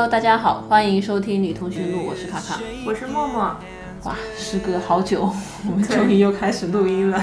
Hello，大家好，欢迎收听女通讯录，我是卡卡。我是默默。哇，时隔好久，我们终于又开始录音了。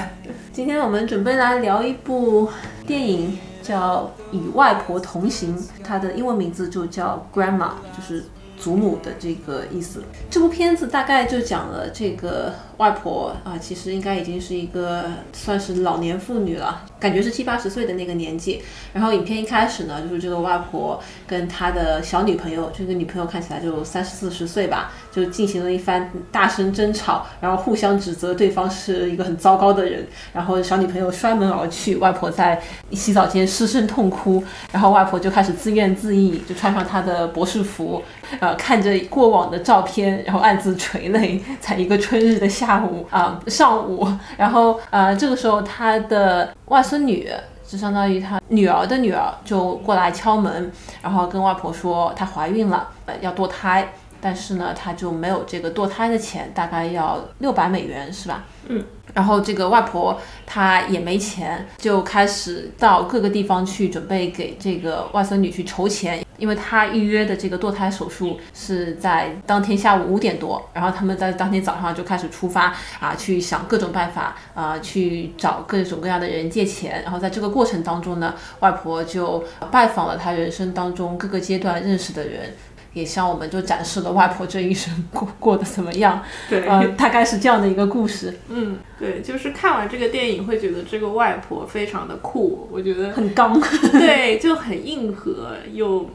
今天我们准备来聊一部电影，叫《与外婆同行》，它的英文名字就叫 Grandma，就是祖母的这个意思。这部片子大概就讲了这个外婆啊，其实应该已经是一个算是老年妇女了，感觉是七八十岁的那个年纪。然后影片一开始呢，就是这个外婆跟她的小女朋友，这个女朋友看起来就三四十岁吧，就进行了一番大声争吵，然后互相指责对方是一个很糟糕的人。然后小女朋友摔门而去，外婆在洗澡间失声痛哭，然后外婆就开始自怨自艾，就穿上她的博士服，呃，看着过往的照片，然后暗自垂泪。在一个春日的夏下午啊、上午，然后呃，这个时候她的外孙女。就相当于她女儿的女儿就过来敲门，然后跟外婆说她怀孕了，呃，要堕胎，但是呢，她就没有这个堕胎的钱，大概要六百美元，是吧？嗯。然后这个外婆她也没钱，就开始到各个地方去准备给这个外孙女去筹钱，因为她预约的这个堕胎手术是在当天下午五点多，然后他们在当天早上就开始出发啊，去想各种办法啊，去找各种各样的人借钱。然后在这个过程当中呢，外婆就拜访了她人生当中各个阶段认识的人。也向我们就展示了外婆这一生过过得怎么样，对呃，大概是这样的一个故事，嗯，对，就是看完这个电影会觉得这个外婆非常的酷，我觉得很刚，对，就很硬核又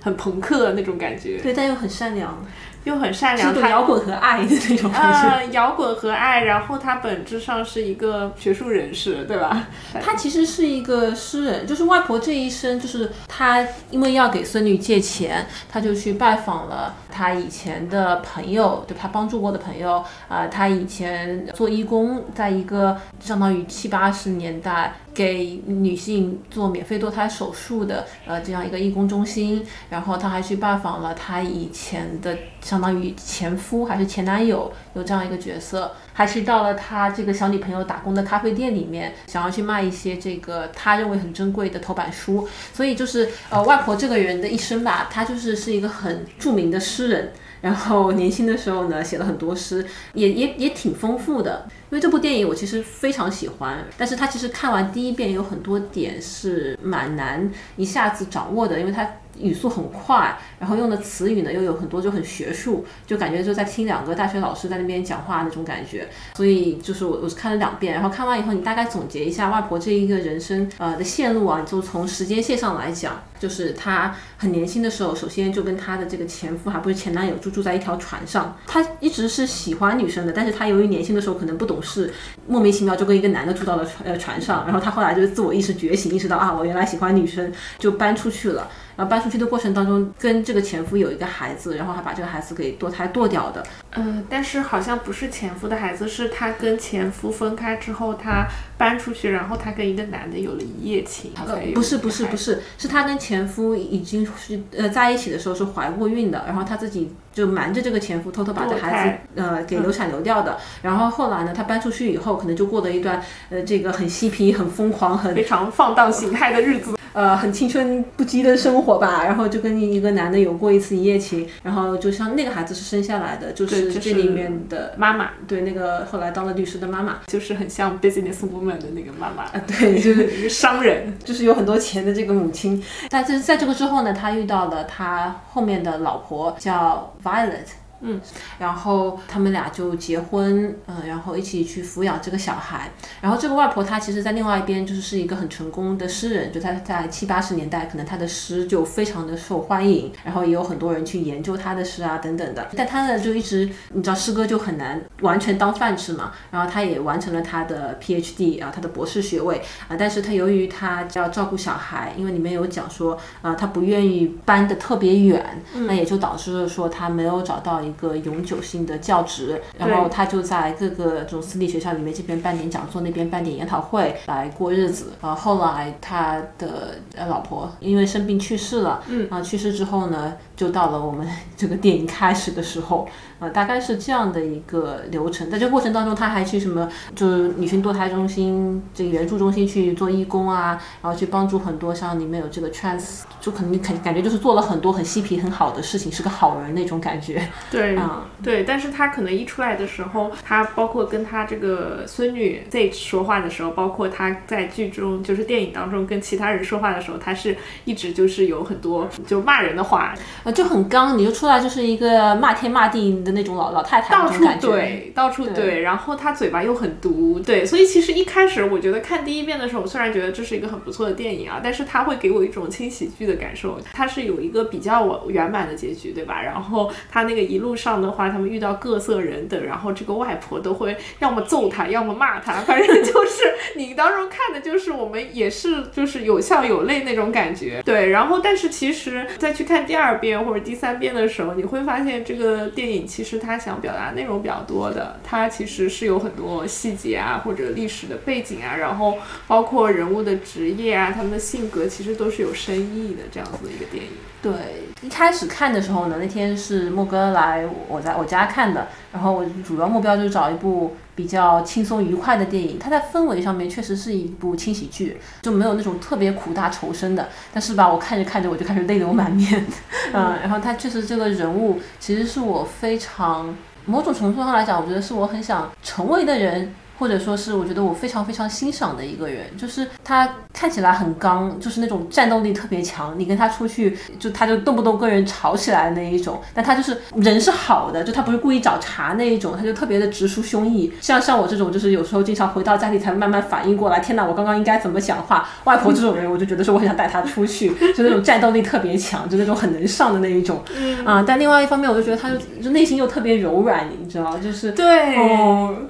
很朋克那种感觉，对，但又很善良，又很善良，是摇滚和爱的那种感觉。呃，摇滚和爱，然后他本质上是一个学术人士，对吧？他其实是一个诗人，就是外婆这一生，就是他因为要给孙女借钱，他就去拜访了他以前的朋友，对他帮助过的朋友，啊、他以前做义工，在一个相当于七八十年代给女性做免费堕胎手术的呃这样一个义工中心，然后他还去拜访了他以前的相当于前夫还是前男友有这样一个角色，还去到了他这个小女朋友打工的咖啡店里面，想要去卖一些这个他认为很珍贵的头版书，所以就是呃外婆这个人的一生吧，她就是是一个很著名的诗诗人。然后年轻的时候呢，写了很多诗，也也也挺丰富的。因为这部电影我其实非常喜欢，但是他其实看完第一遍有很多点是蛮难一下子掌握的，因为他语速很快，然后用的词语呢又有很多就很学术，就感觉就在听两个大学老师在那边讲话那种感觉。所以就是我我是看了两遍，然后看完以后你大概总结一下外婆这一个人生呃的线路啊，就从时间线上来讲，就是她很年轻的时候，首先就跟她的这个前夫还不是前男友就住在一条船上，她一直是喜欢女生的，但是她由于年轻的时候可能不懂事，莫名其妙就跟一个男的住到了船呃船上，然后她后来就是自我意识觉醒，意识到啊我原来喜欢女生，就搬出去了。然后搬出去的过程当中，跟这个前夫有一个孩子，然后还把这个孩子给堕胎堕掉的。嗯，但是好像不是前夫的孩子，是她跟前夫分开之后，她搬出去，然后她跟一个男的有了一夜情，呃，不是不是不是，是，是她跟前夫已经是呃在一起的时候是怀过孕的，然后她自己就瞒着这个前夫，偷偷把这孩子呃给流产流掉的。然后后来呢，她搬出去以后，可能就过了一段呃这个很嬉皮、很疯狂、很非常放荡形态的日子。呃很青春不羁的生活吧。然后就跟一个男的有过一次一夜情，然后就像那个孩子是生下来的，就是是这里面的妈妈对那个后来当了律师的妈妈。就是很像 business woman 的那个妈妈，啊，对，就是 商人。就是有很多钱的这个母亲。但是在这个之后呢，他遇到了他后面的老婆叫 Violet。嗯，然后他们俩就结婚，嗯、然后一起去抚养这个小孩。然后这个外婆她其实，在另外一边就是是一个很成功的诗人，就她在七八十年代，可能她的诗就非常的受欢迎，然后也有很多人去研究她的诗啊等等的。但她呢，就一直你知道诗歌就很难完全当饭吃嘛。然后她也完成了她的 PhD 啊，她的博士学位啊，但是她由于她要照顾小孩，因为里面有讲说啊，她不愿意搬得特别远，那也就导致了说她没有找到一一个永久性的教职，然后他就在各个这种私立学校里面，这边办点讲座，那边办点研讨会来过日子。啊，后来他的呃老婆因为生病去世了，嗯，啊去世之后呢，就到了我们 这个电影开始的时候。啊，大概是这样的一个流程，在这个过程当中，他还去什么，就是女性堕胎中心、这个援助中心去做义工啊，然后去帮助很多像里面有这个 trans，就可能感感觉就是做了很多很嬉皮很好的事情，是个好人那种感觉。对，嗯，对，但是他可能一出来的时候，他包括跟他这个孙女在说话的时候，包括他在剧中就是电影当中跟其他人说话的时候，他是一直就是有很多就骂人的话，呃，就很刚，你就出来就是一个骂天骂地的。那种老老太太到处怼，到处怼，然后他嘴巴又很毒，对，所以其实一开始我觉得看第一遍的时候，我虽然觉得这是一个很不错的电影啊，但是它会给我一种轻喜剧的感受。它是有一个比较圆满的结局，对吧？然后他那个一路路上的话，他们遇到各色人等，然后这个外婆都会要么揍他，要么骂他，反正就是你当中看的就是我们也是就是有笑有泪那种感觉，对。然后但是其实再去看第二遍或者第三遍的时候，你会发现这个电影其实。他想表达内容比较多的，他其实是有很多细节啊，或者历史的背景啊，然后包括人物的职业啊，他们的性格，其实都是有深意的这样子的一个电影。对，一开始看的时候呢，那天是莫哥来我在我家看的，然后我主要目标就是找一部比较轻松愉快的电影。它在氛围上面确实是一部轻喜剧，就没有那种特别苦大仇深的。但是吧，我看着看着我就开始泪流满面，嗯，然后他确实这个人物其实是我非常某种程度上来讲，我觉得是我很想成为的人。或者说是我觉得我非常非常欣赏的一个人，就是他看起来很刚，就是那种战斗力特别强。你跟他出去，就他就动不动跟人吵起来的那一种。但他就是人是好的，就他不是故意找茬那一种，他就特别的直抒胸臆。像像我这种，就是有时候经常回到家里才慢慢反应过来，天哪，我刚刚应该怎么讲话？外婆这种人，我就觉得说我很想带他出去，就那种战斗力特别强，就那种很能上的那一种。啊，但另外一方面，我就觉得他就就内心又特别柔软，你知道，就是对，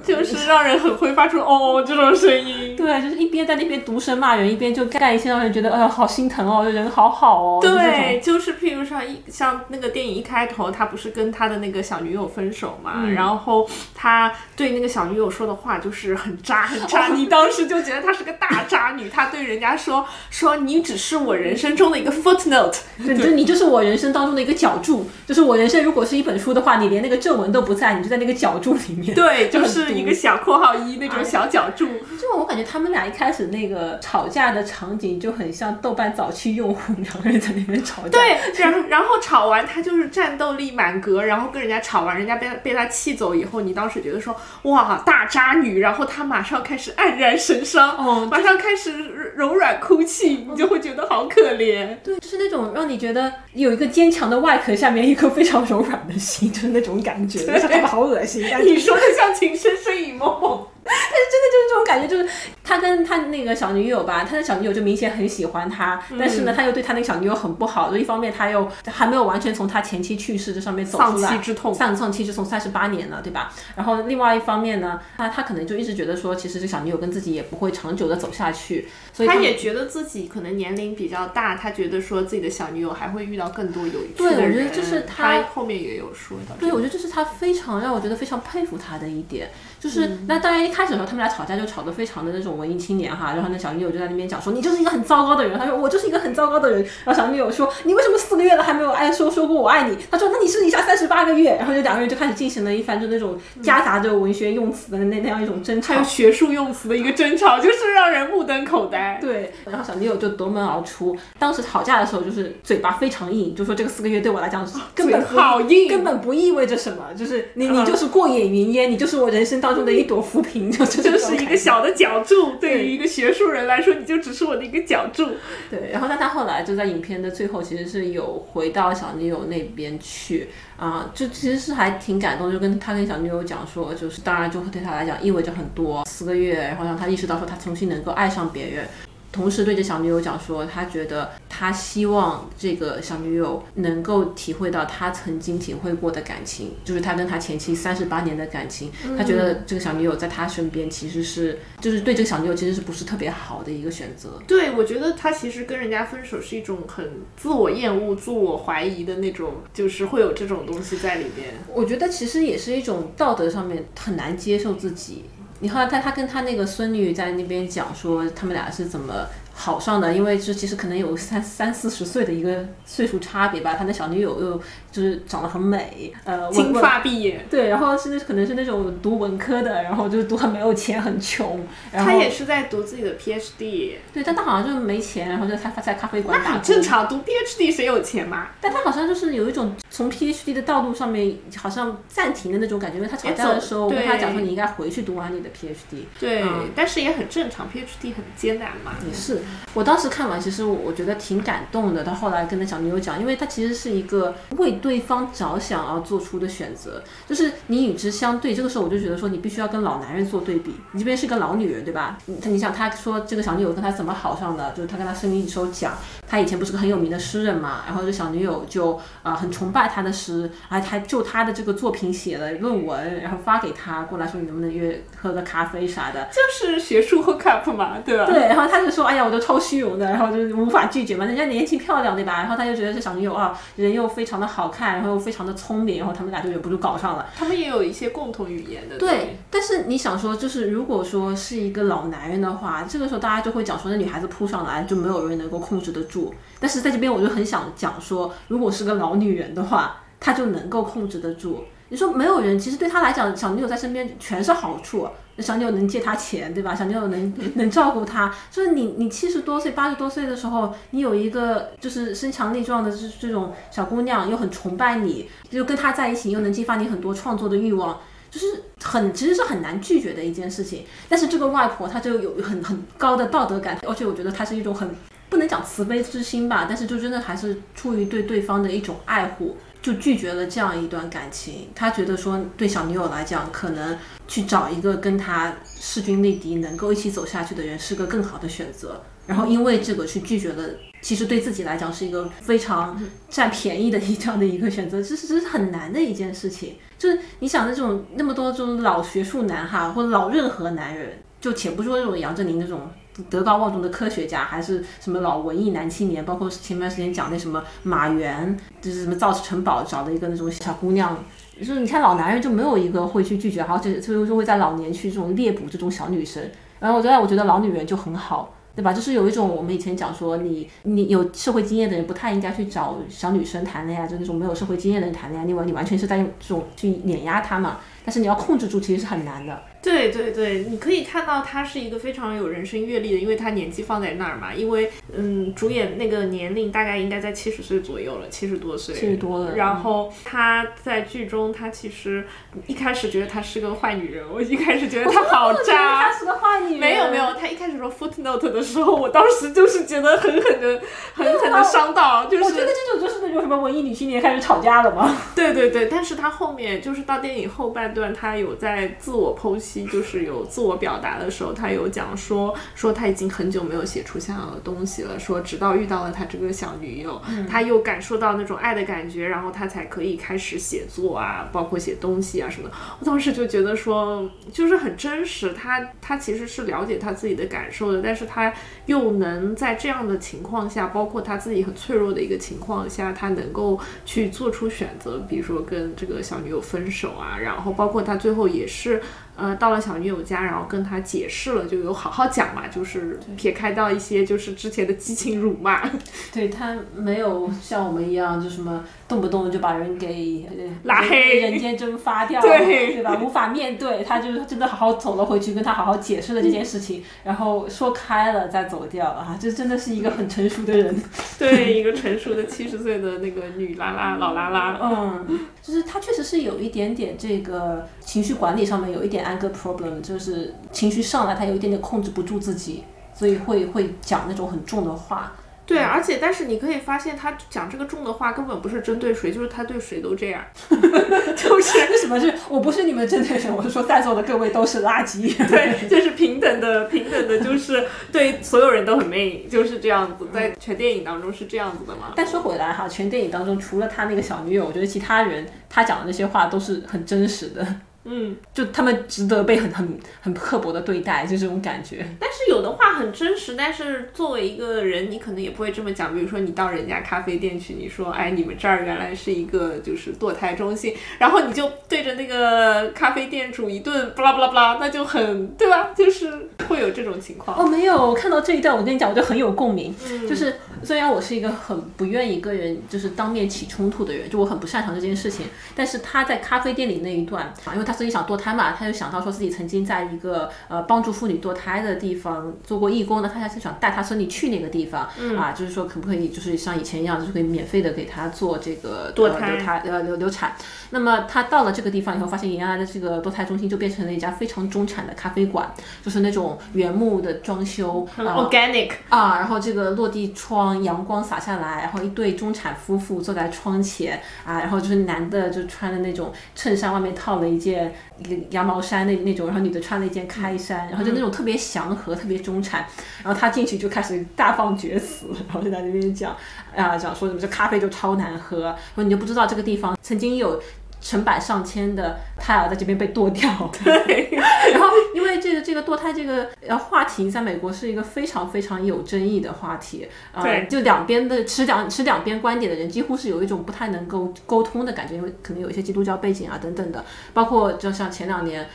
就是让人很。会发出哦这种声音，对，就是一边在那边毒舌骂人，一边就干一些让人觉得哎呀好心疼哦，人好好哦。对，就是譬如说一像那个电影一开头，他不是跟他的那个小女友分手嘛，然后他对那个小女友说的话就是很渣很渣，你当时就觉得她是个大渣女，他对人家说说你只是我人生中的一个 footnote，对，就你就是我人生当中的一个脚注，就是我人生如果是一本书的话，你连那个正文都不在，你就在那个脚注里面，对，就是一个小括号一。那种小角柱，就我感觉他们俩一开始那个吵架的场景就很像豆瓣早期用户两个人在那边吵架。对，然然后吵完他就是战斗力满格，然后跟人家吵完，人家被被他气走以后，你当时觉得说哇大渣女，然后他马上开始黯然神伤，哦，马上开始柔软哭泣，你就会觉得好可怜。对，就是那种让你觉得有一个坚强的外壳下面一颗非常柔软的心，就是那种感觉，好恶心。你说的像情深深雨蒙蒙。但是真的就是这种感觉，就是他跟他那个小女友吧，他的小女友就明显很喜欢他，但是呢，他又对他那个小女友很不好。就一方面他又还没有完全从他前妻去世这上面走出来，丧妻之痛，丧丧妻之痛三十八年了，对吧？然后另外一方面呢，他他可能就一直觉得说，其实这小女友跟自己也不会长久的走下去，所以他也觉得自己可能年龄比较大，他觉得说自己的小女友还会遇到更多有趣的人。对，我觉得这是他后面也有说到。对，我觉得这是他非常让我觉得非常佩服他的一点，就是那当然一开始的时候他们俩吵架。就吵得非常的那种文艺青年哈，然后那小女友就在那边讲说你就是一个很糟糕的人，他说我就是一个很糟糕的人，然后小女友说你为什么四个月了还没有爱说说过我爱你？他说那你是以下三十八个月，然后就两个人就开始进行了一番就那种夹杂着文学用词的那那样一种争吵，还有学术用词的一个争吵，就是让人目瞪口呆。对，然后小女友就夺门而出，当时吵架的时候就是嘴巴非常硬，就说这个四个月对我来讲根本好硬，根本不意味着什么，就是你你就是过眼云烟，你就是我人生当中的一朵浮萍，就就是。一个小的角柱，对于一个学术人来说，你就只是我的一个角柱。对，然后但他后来就在影片的最后，其实是有回到小女友那边去啊，就其实是还挺感动，就跟他跟小女友讲说，就是当然就会对他来讲意味着很多，四个月，然后让他意识到说他重新能够爱上别人。同时对着小女友讲说，他觉得他希望这个小女友能够体会到他曾经体会过的感情，就是他跟他前妻三十八年的感情。他觉得这个小女友在他身边其实是，就是对这个小女友其实是不是特别好的一个选择。对，我觉得他其实跟人家分手是一种很自我厌恶、自我怀疑的那种，就是会有这种东西在里边。我觉得其实也是一种道德上面很难接受自己。你后来他，他跟他那个孙女在那边讲说，他们俩是怎么。好上的，因为这其实可能有三三四十岁的一个岁数差别吧。他那小女友又就是长得很美，呃，金发碧眼，对，然后是那可能是那种读文科的，然后就是读很没有钱，很穷。他也是在读自己的 PhD，对，但他好像就是没钱，然后就他在咖啡馆打工。正常，读 PhD 谁有钱嘛？但他好像就是有一种从 PhD 的道路上面好像暂停的那种感觉，因为他吵架的时候，我跟他讲说你应该回去读完你的 PhD。对，但是也很正常，PhD 很艰难嘛。也是。我当时看完，其实我我觉得挺感动的。到后来跟他小女友讲，因为他其实是一个为对方着想而做出的选择，就是你与之相对。这个时候我就觉得说，你必须要跟老男人做对比。你这边是个老女人，对吧？他你想，他说这个小女友跟他怎么好上的？就是他跟他生命一手讲，他以前不是个很有名的诗人嘛，然后这小女友就啊很崇拜他的诗，还还就他的这个作品写了论文，然后发给他过来说你能不能约喝个咖啡啥的，就是学术 hook up 嘛，对吧？对，然后他就说，哎呀，我就超虚荣的，然后就无法拒绝嘛，人家年轻漂亮对吧？然后他就觉得这小女友啊，人又非常的好看，然后又非常的聪明，然后他们俩就忍不住搞上了。他们也有一些共同语言的。对，但是你想说，就是如果说是一个老男人的话，这个时候大家就会讲说，那女孩子扑上来就没有人能够控制得住。但是在这边我就很想讲说，如果是个老女人的话，她就能够控制得住。你说没有人，其实对他来讲，小女友在身边全是好处。小女友能借他钱，对吧？小女友能 能照顾他。就是你，你七十多岁、八十多岁的时候，你有一个就是身强力壮的这这种小姑娘，又很崇拜你，就跟他在一起，又能激发你很多创作的欲望，就是很其实是很难拒绝的一件事情。但是这个外婆她就有很很高的道德感，而且我觉得她是一种很不能讲慈悲之心吧，但是就真的还是出于对对方的一种爱护。就拒绝了这样一段感情，他觉得说对小女友来讲，可能去找一个跟他势均力敌、能够一起走下去的人是个更好的选择。然后因为这个去拒绝了，其实对自己来讲是一个非常占便宜的一这样的一个选择，这是这是很难的一件事情。就是你想那种那么多这种老学术男哈，或者老任何男人，就且不说这种杨振宁那种。德高望重的科学家，还是什么老文艺男青年，包括前段时间讲那什么马原，就是什么造城堡找的一个那种小姑娘，就是你看老男人就没有一个会去拒绝，然后就就就会在老年去这种猎捕这种小女生。然后我觉得我觉得老女人就很好，对吧？就是有一种我们以前讲说，你你有社会经验的人不太应该去找小女生谈恋爱，就那种没有社会经验的人谈恋爱，因为你完全是在用这种去碾压她嘛。但是你要控制住，其实是很难的。对对对，你可以看到他是一个非常有人生阅历的，因为他年纪放在那儿嘛。因为嗯，主演那个年龄大概应该在七十岁左右了，七十多岁。七十多了。然后他在剧中，他其实一开始觉得她是个坏女人，我一开始觉得她好渣。她是个坏女人。没有没有，他一开始说 footnote 的时候，我当时就是觉得狠狠的、狠狠的伤到。就是我觉得这种就是那种什么文艺女青年开始吵架了吗？对对对，但是他后面就是到电影后半段，他有在自我剖析。就是有自我表达的时候，他有讲说说他已经很久没有写出像样的东西了，说直到遇到了他这个小女友，他又感受到那种爱的感觉，然后他才可以开始写作啊，包括写东西啊什么的。我当时就觉得说，就是很真实，他他其实是了解他自己的感受的，但是他又能在这样的情况下，包括他自己很脆弱的一个情况下，他能够去做出选择，比如说跟这个小女友分手啊，然后包括他最后也是。呃，到了小女友家，然后跟她解释了，就有好好讲嘛，就是撇开到一些就是之前的激情辱骂。对他没有像我们一样，就什么动不动就把人给拉黑、人间蒸发掉，对对吧？无法面对，他就是真的好好走了回去，跟他好好解释了这件事情，然后说开了再走掉啊，这真的是一个很成熟的人。对，一个成熟的七十岁的那个女拉拉老拉拉，嗯，就是他确实是有一点点这个情绪管理上面有一点。anger problem 就是情绪上来，他有一点点控制不住自己，所以会会讲那种很重的话。对，而且但是你可以发现，他讲这个重的话根本不是针对谁，就是他对谁都这样，就是为什么是我不是你们针对谁，我是说在座的各位都是垃圾。对，就是平等的，平等的，就是对所有人都很 mean，就是这样子，在全电影当中是这样子的嘛。但说回来哈，全电影当中除了他那个小女友，我觉得其他人他讲的那些话都是很真实的。嗯，就他们值得被很很很刻薄的对待，就这种感觉。但是有的话很真实，但是作为一个人，你可能也不会这么讲。比如说你到人家咖啡店去，你说，哎，你们这儿原来是一个就是堕胎中心，然后你就对着那个咖啡店主一顿巴拉巴拉巴拉，那就很对吧？就是会有这种情况。哦，没有，我看到这一段，我跟你讲，我就很有共鸣。就是虽然我是一个很不愿意跟人就是当面起冲突的人，就我很不擅长这件事情，但是他在咖啡店里那一段啊，因为他。所以想堕胎嘛，他就想到说自己曾经在一个呃帮助妇女堕胎的地方做过义工呢，他还是想带他孙女去那个地方，啊，就是说可不可以就是像以前一样，就是可以免费的给他做这个堕胎、流胎呃流流产。那么他到了这个地方以后，发现原来的这个堕胎中心就变成了一家非常中产的咖啡馆，就是那种原木的装修，organic 啊，然后这个落地窗阳光洒下来，然后一对中产夫妇坐在窗前啊，然后就是男的就穿的那种衬衫，外面套了一件。一个羊毛衫那那种，然后女的穿了一件开衫，然后就那种特别祥和、特别中产。然后他进去就开始大放厥词，然后就在那边讲，啊，讲说什么这咖啡就超难喝，说你就不知道这个地方曾经有。成百上千的胎儿在这边被剁掉，对。然后因为这个这个堕胎这个呃话题在美国是一个非常非常有争议的话题，啊，就两边的持两持两边观点的人几乎是有一种不太能够沟通的感觉，因为可能有一些基督教背景啊等等的，包括就像前两年。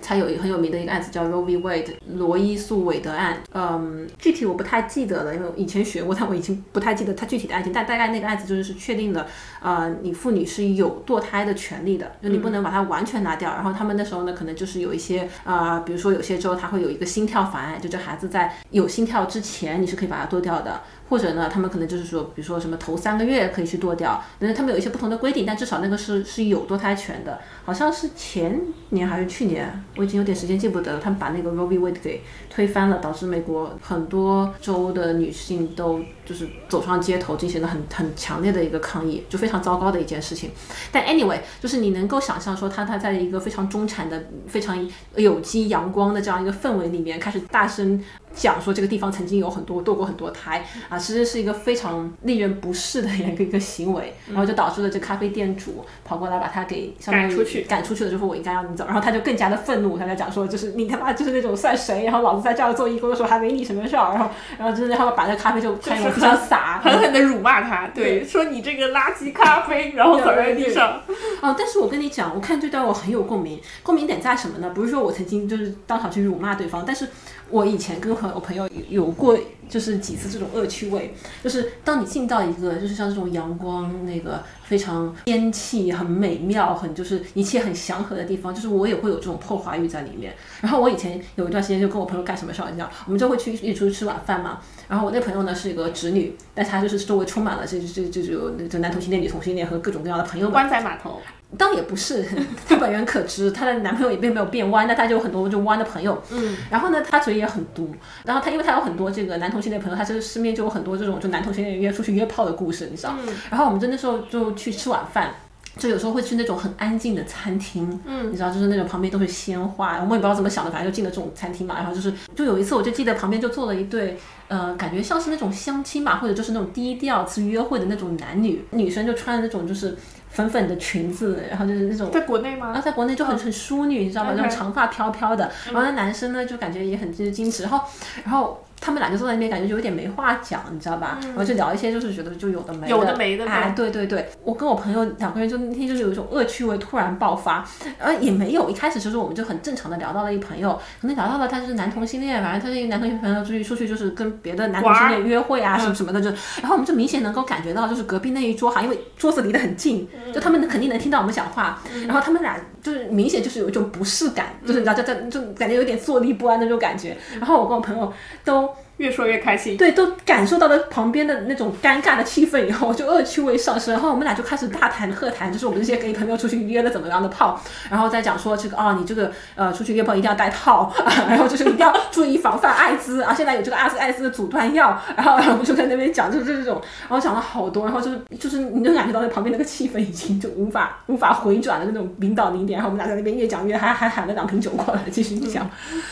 才有很有名的一个案子叫 Roe v. Wade 罗伊诉韦德案，嗯，具体我不太记得了，因为以前学过，但我已经不太记得它具体的案情。但大概那个案子就是确定了，呃，你妇女是有堕胎的权利的，就你不能把它完全拿掉。然后他们那时候呢，可能就是有一些啊，比如说有些州它会有一个心跳法案，就这孩子在有心跳之前你是可以把它剁掉的。或者呢，他们可能就是说，比如说什么头三个月可以去剁掉，但是他们有一些不同的规定，但至少那个是是有堕胎权的。好像是前年还是去年，我已经有点时间记不得了。他们把那个 Roe v. Wade 给推翻了，导致美国很多州的女性都就是走上街头进行了很很强烈的一个抗议，就非常糟糕的一件事情。但 anyway，就是你能够想象说，他他在一个非常中产的、非常有机阳光的这样一个氛围里面，开始大声。讲说这个地方曾经有很多堕过很多胎啊，其实是一个非常令人不适的 一个一个行为，然后就导致了这咖啡店主跑过来把他给赶出去，赶出去了之后我应该让你走，然后他就更加的愤怒，他在讲说就是你他妈就是那种算谁，然后老子在这儿做义工的时候还没你什么事儿，然后然后就是他们把那咖啡就开始非洒，狠狠的辱骂他，对，说你这个垃圾咖啡，然后倒在地上。哦，但是我跟你讲，我看这段我很有共鸣，共鸣点在什么呢？不是说我曾经就是当场去辱骂对方，但是。我以前跟朋我朋友有过就是几次这种恶趣味，就是当你进到一个就是像这种阳光那个非常天气很美妙很就是一切很祥和的地方，就是我也会有这种破坏欲在里面。然后我以前有一段时间就跟我朋友干什么事儿，你知道，我们就会去一起出去吃晚饭嘛。然后我那朋友呢是一个直女，但她就是周围充满了这这这这这男同性恋、女同性恋和各种各样的朋友们。湾仔码头。倒也不是，她本人可知，她的男朋友也并没有变弯，但她就有很多就弯的朋友。嗯，然后呢，她嘴也很毒。然后她因为她有很多这个男同性恋朋友，他就是身边就有很多这种就男同性恋约出去约炮的故事，你知道。嗯。然后我们就那时候就去吃晚饭，就有时候会去那种很安静的餐厅。嗯。你知道，就是那种旁边都是鲜花，我们也不知道怎么想的，反正就进了这种餐厅嘛。然后就是，就有一次我就记得旁边就坐了一对，呃，感觉像是那种相亲嘛，或者就是那种第一、第二次约会的那种男女，女生就穿那种就是。粉粉的裙子，然后就是那种在国内吗？啊，在国内就很很淑女，你知道吗？那种长发飘飘的。然后那男生呢，就感觉也很就是矜持。然后，然后他们俩就坐在那边，感觉就有点没话讲，你知道吧？然后就聊一些，就是觉得就有的没的。有的没的。哎，对对对，我跟我朋友两个人就那天就是有一种恶趣味突然爆发，呃，也没有，一开始其实我们就很正常的聊到了一朋友，可能聊到了他就是男同性恋，反正他是一个男同性朋友出去出去就是跟别的男同性恋约会啊什么什么的，就然后我们就明显能够感觉到，就是隔壁那一桌哈，因为桌子离得很近，就他们肯定能听。到我们讲话，然后他们俩就是明显就是有一种不适感，就是你知道，在在就感觉有点坐立不安的那种感觉。然后我跟我朋友都越说越开心。对，都感受到了旁边的那种尴尬的气氛以后，就恶趣味上升。然后我们俩就开始大谈特谈，就是我们这些 gay 朋友出去约了怎么样的炮，然后再讲说这个啊，你这个呃出去约炮一定要带套，啊 然后就是一定要注意防范艾滋啊，现在有这个阿斯艾滋的阻断药，然后我们就在那边讲，就是这种，然后讲了好多，然后就是就是你能感觉到那旁边那个气氛已经就无法无法回转的那种领导零点，然后我们俩在那边越讲越还还喊了两瓶酒过来继续讲，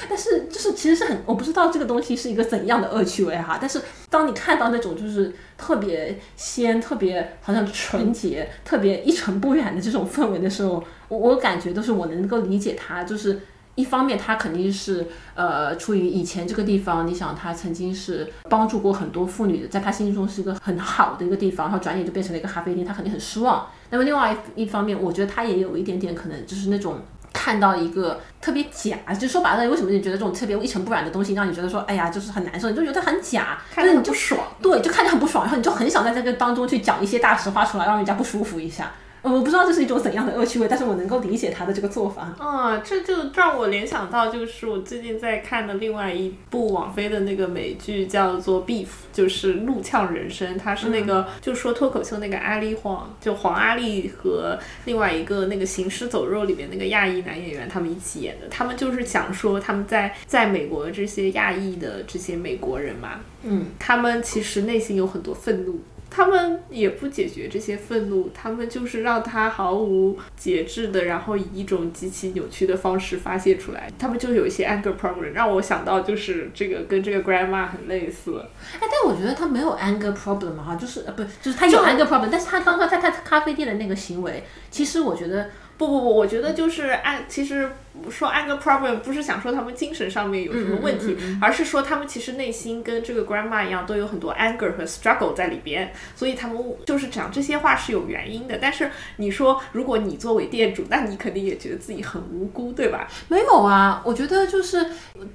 但是就是其实是很我不知道这个东西是一个怎样样的恶趣味哈，但是当你看到那种就是特别鲜、特别好像纯洁、特别一尘不染的这种氛围的时候，我我感觉都是我能够理解它，就是。一方面，它肯定是呃，出于以前这个地方，你想，它曾经是帮助过很多妇女的，在他心中是一个很好的一个地方，然后转眼就变成了一个咖啡店，他肯定很失望。那么另外一方面，我觉得他也有一点点可能就是那种看到一个特别假，就说白了，为什么你觉得这种特别一尘不染的东西让你觉得说，哎呀，就是很难受，你就觉得很假，看着你就爽，对，就看着很不爽，然后你就很想在这个当中去讲一些大实话出来，让人家不舒服一下。我不知道这是一种怎样的恶趣味，但是我能够理解他的这个做法。啊，这就让我联想到，就是我最近在看的另外一部网飞的那个美剧，叫做《Beef》，就是《怒呛人生》，它是那个就说脱口秀那个阿丽黄，就黄阿丽和另外一个那个《行尸走肉》里面那个亚裔男演员他们一起演的。他们就是讲说他们在在美国这些亚裔的这些美国人嘛，嗯，他们其实内心有很多愤怒。他们也不解决这些愤怒，他们就是让他毫无节制的，然后以一种极其扭曲的方式发泄出来。他们就有一些 anger problem，让我想到就是这个跟这个 grandma 很类似。哎，但我觉得他没有 anger problem 哈，就是呃不，就是他有 anger problem，但是他刚刚在他咖啡店的那个行为，其实我觉得不不不，我觉得就是按其实。说 anger problem 不是想说他们精神上面有什么问题，而是说他们其实内心跟这个 grandma 一样，都有很多 anger 和 struggle 在里边，所以他们就是讲这些话是有原因的。但是你说，如果你作为店主，那你肯定也觉得自己很无辜，对吧？没有啊，我觉得就是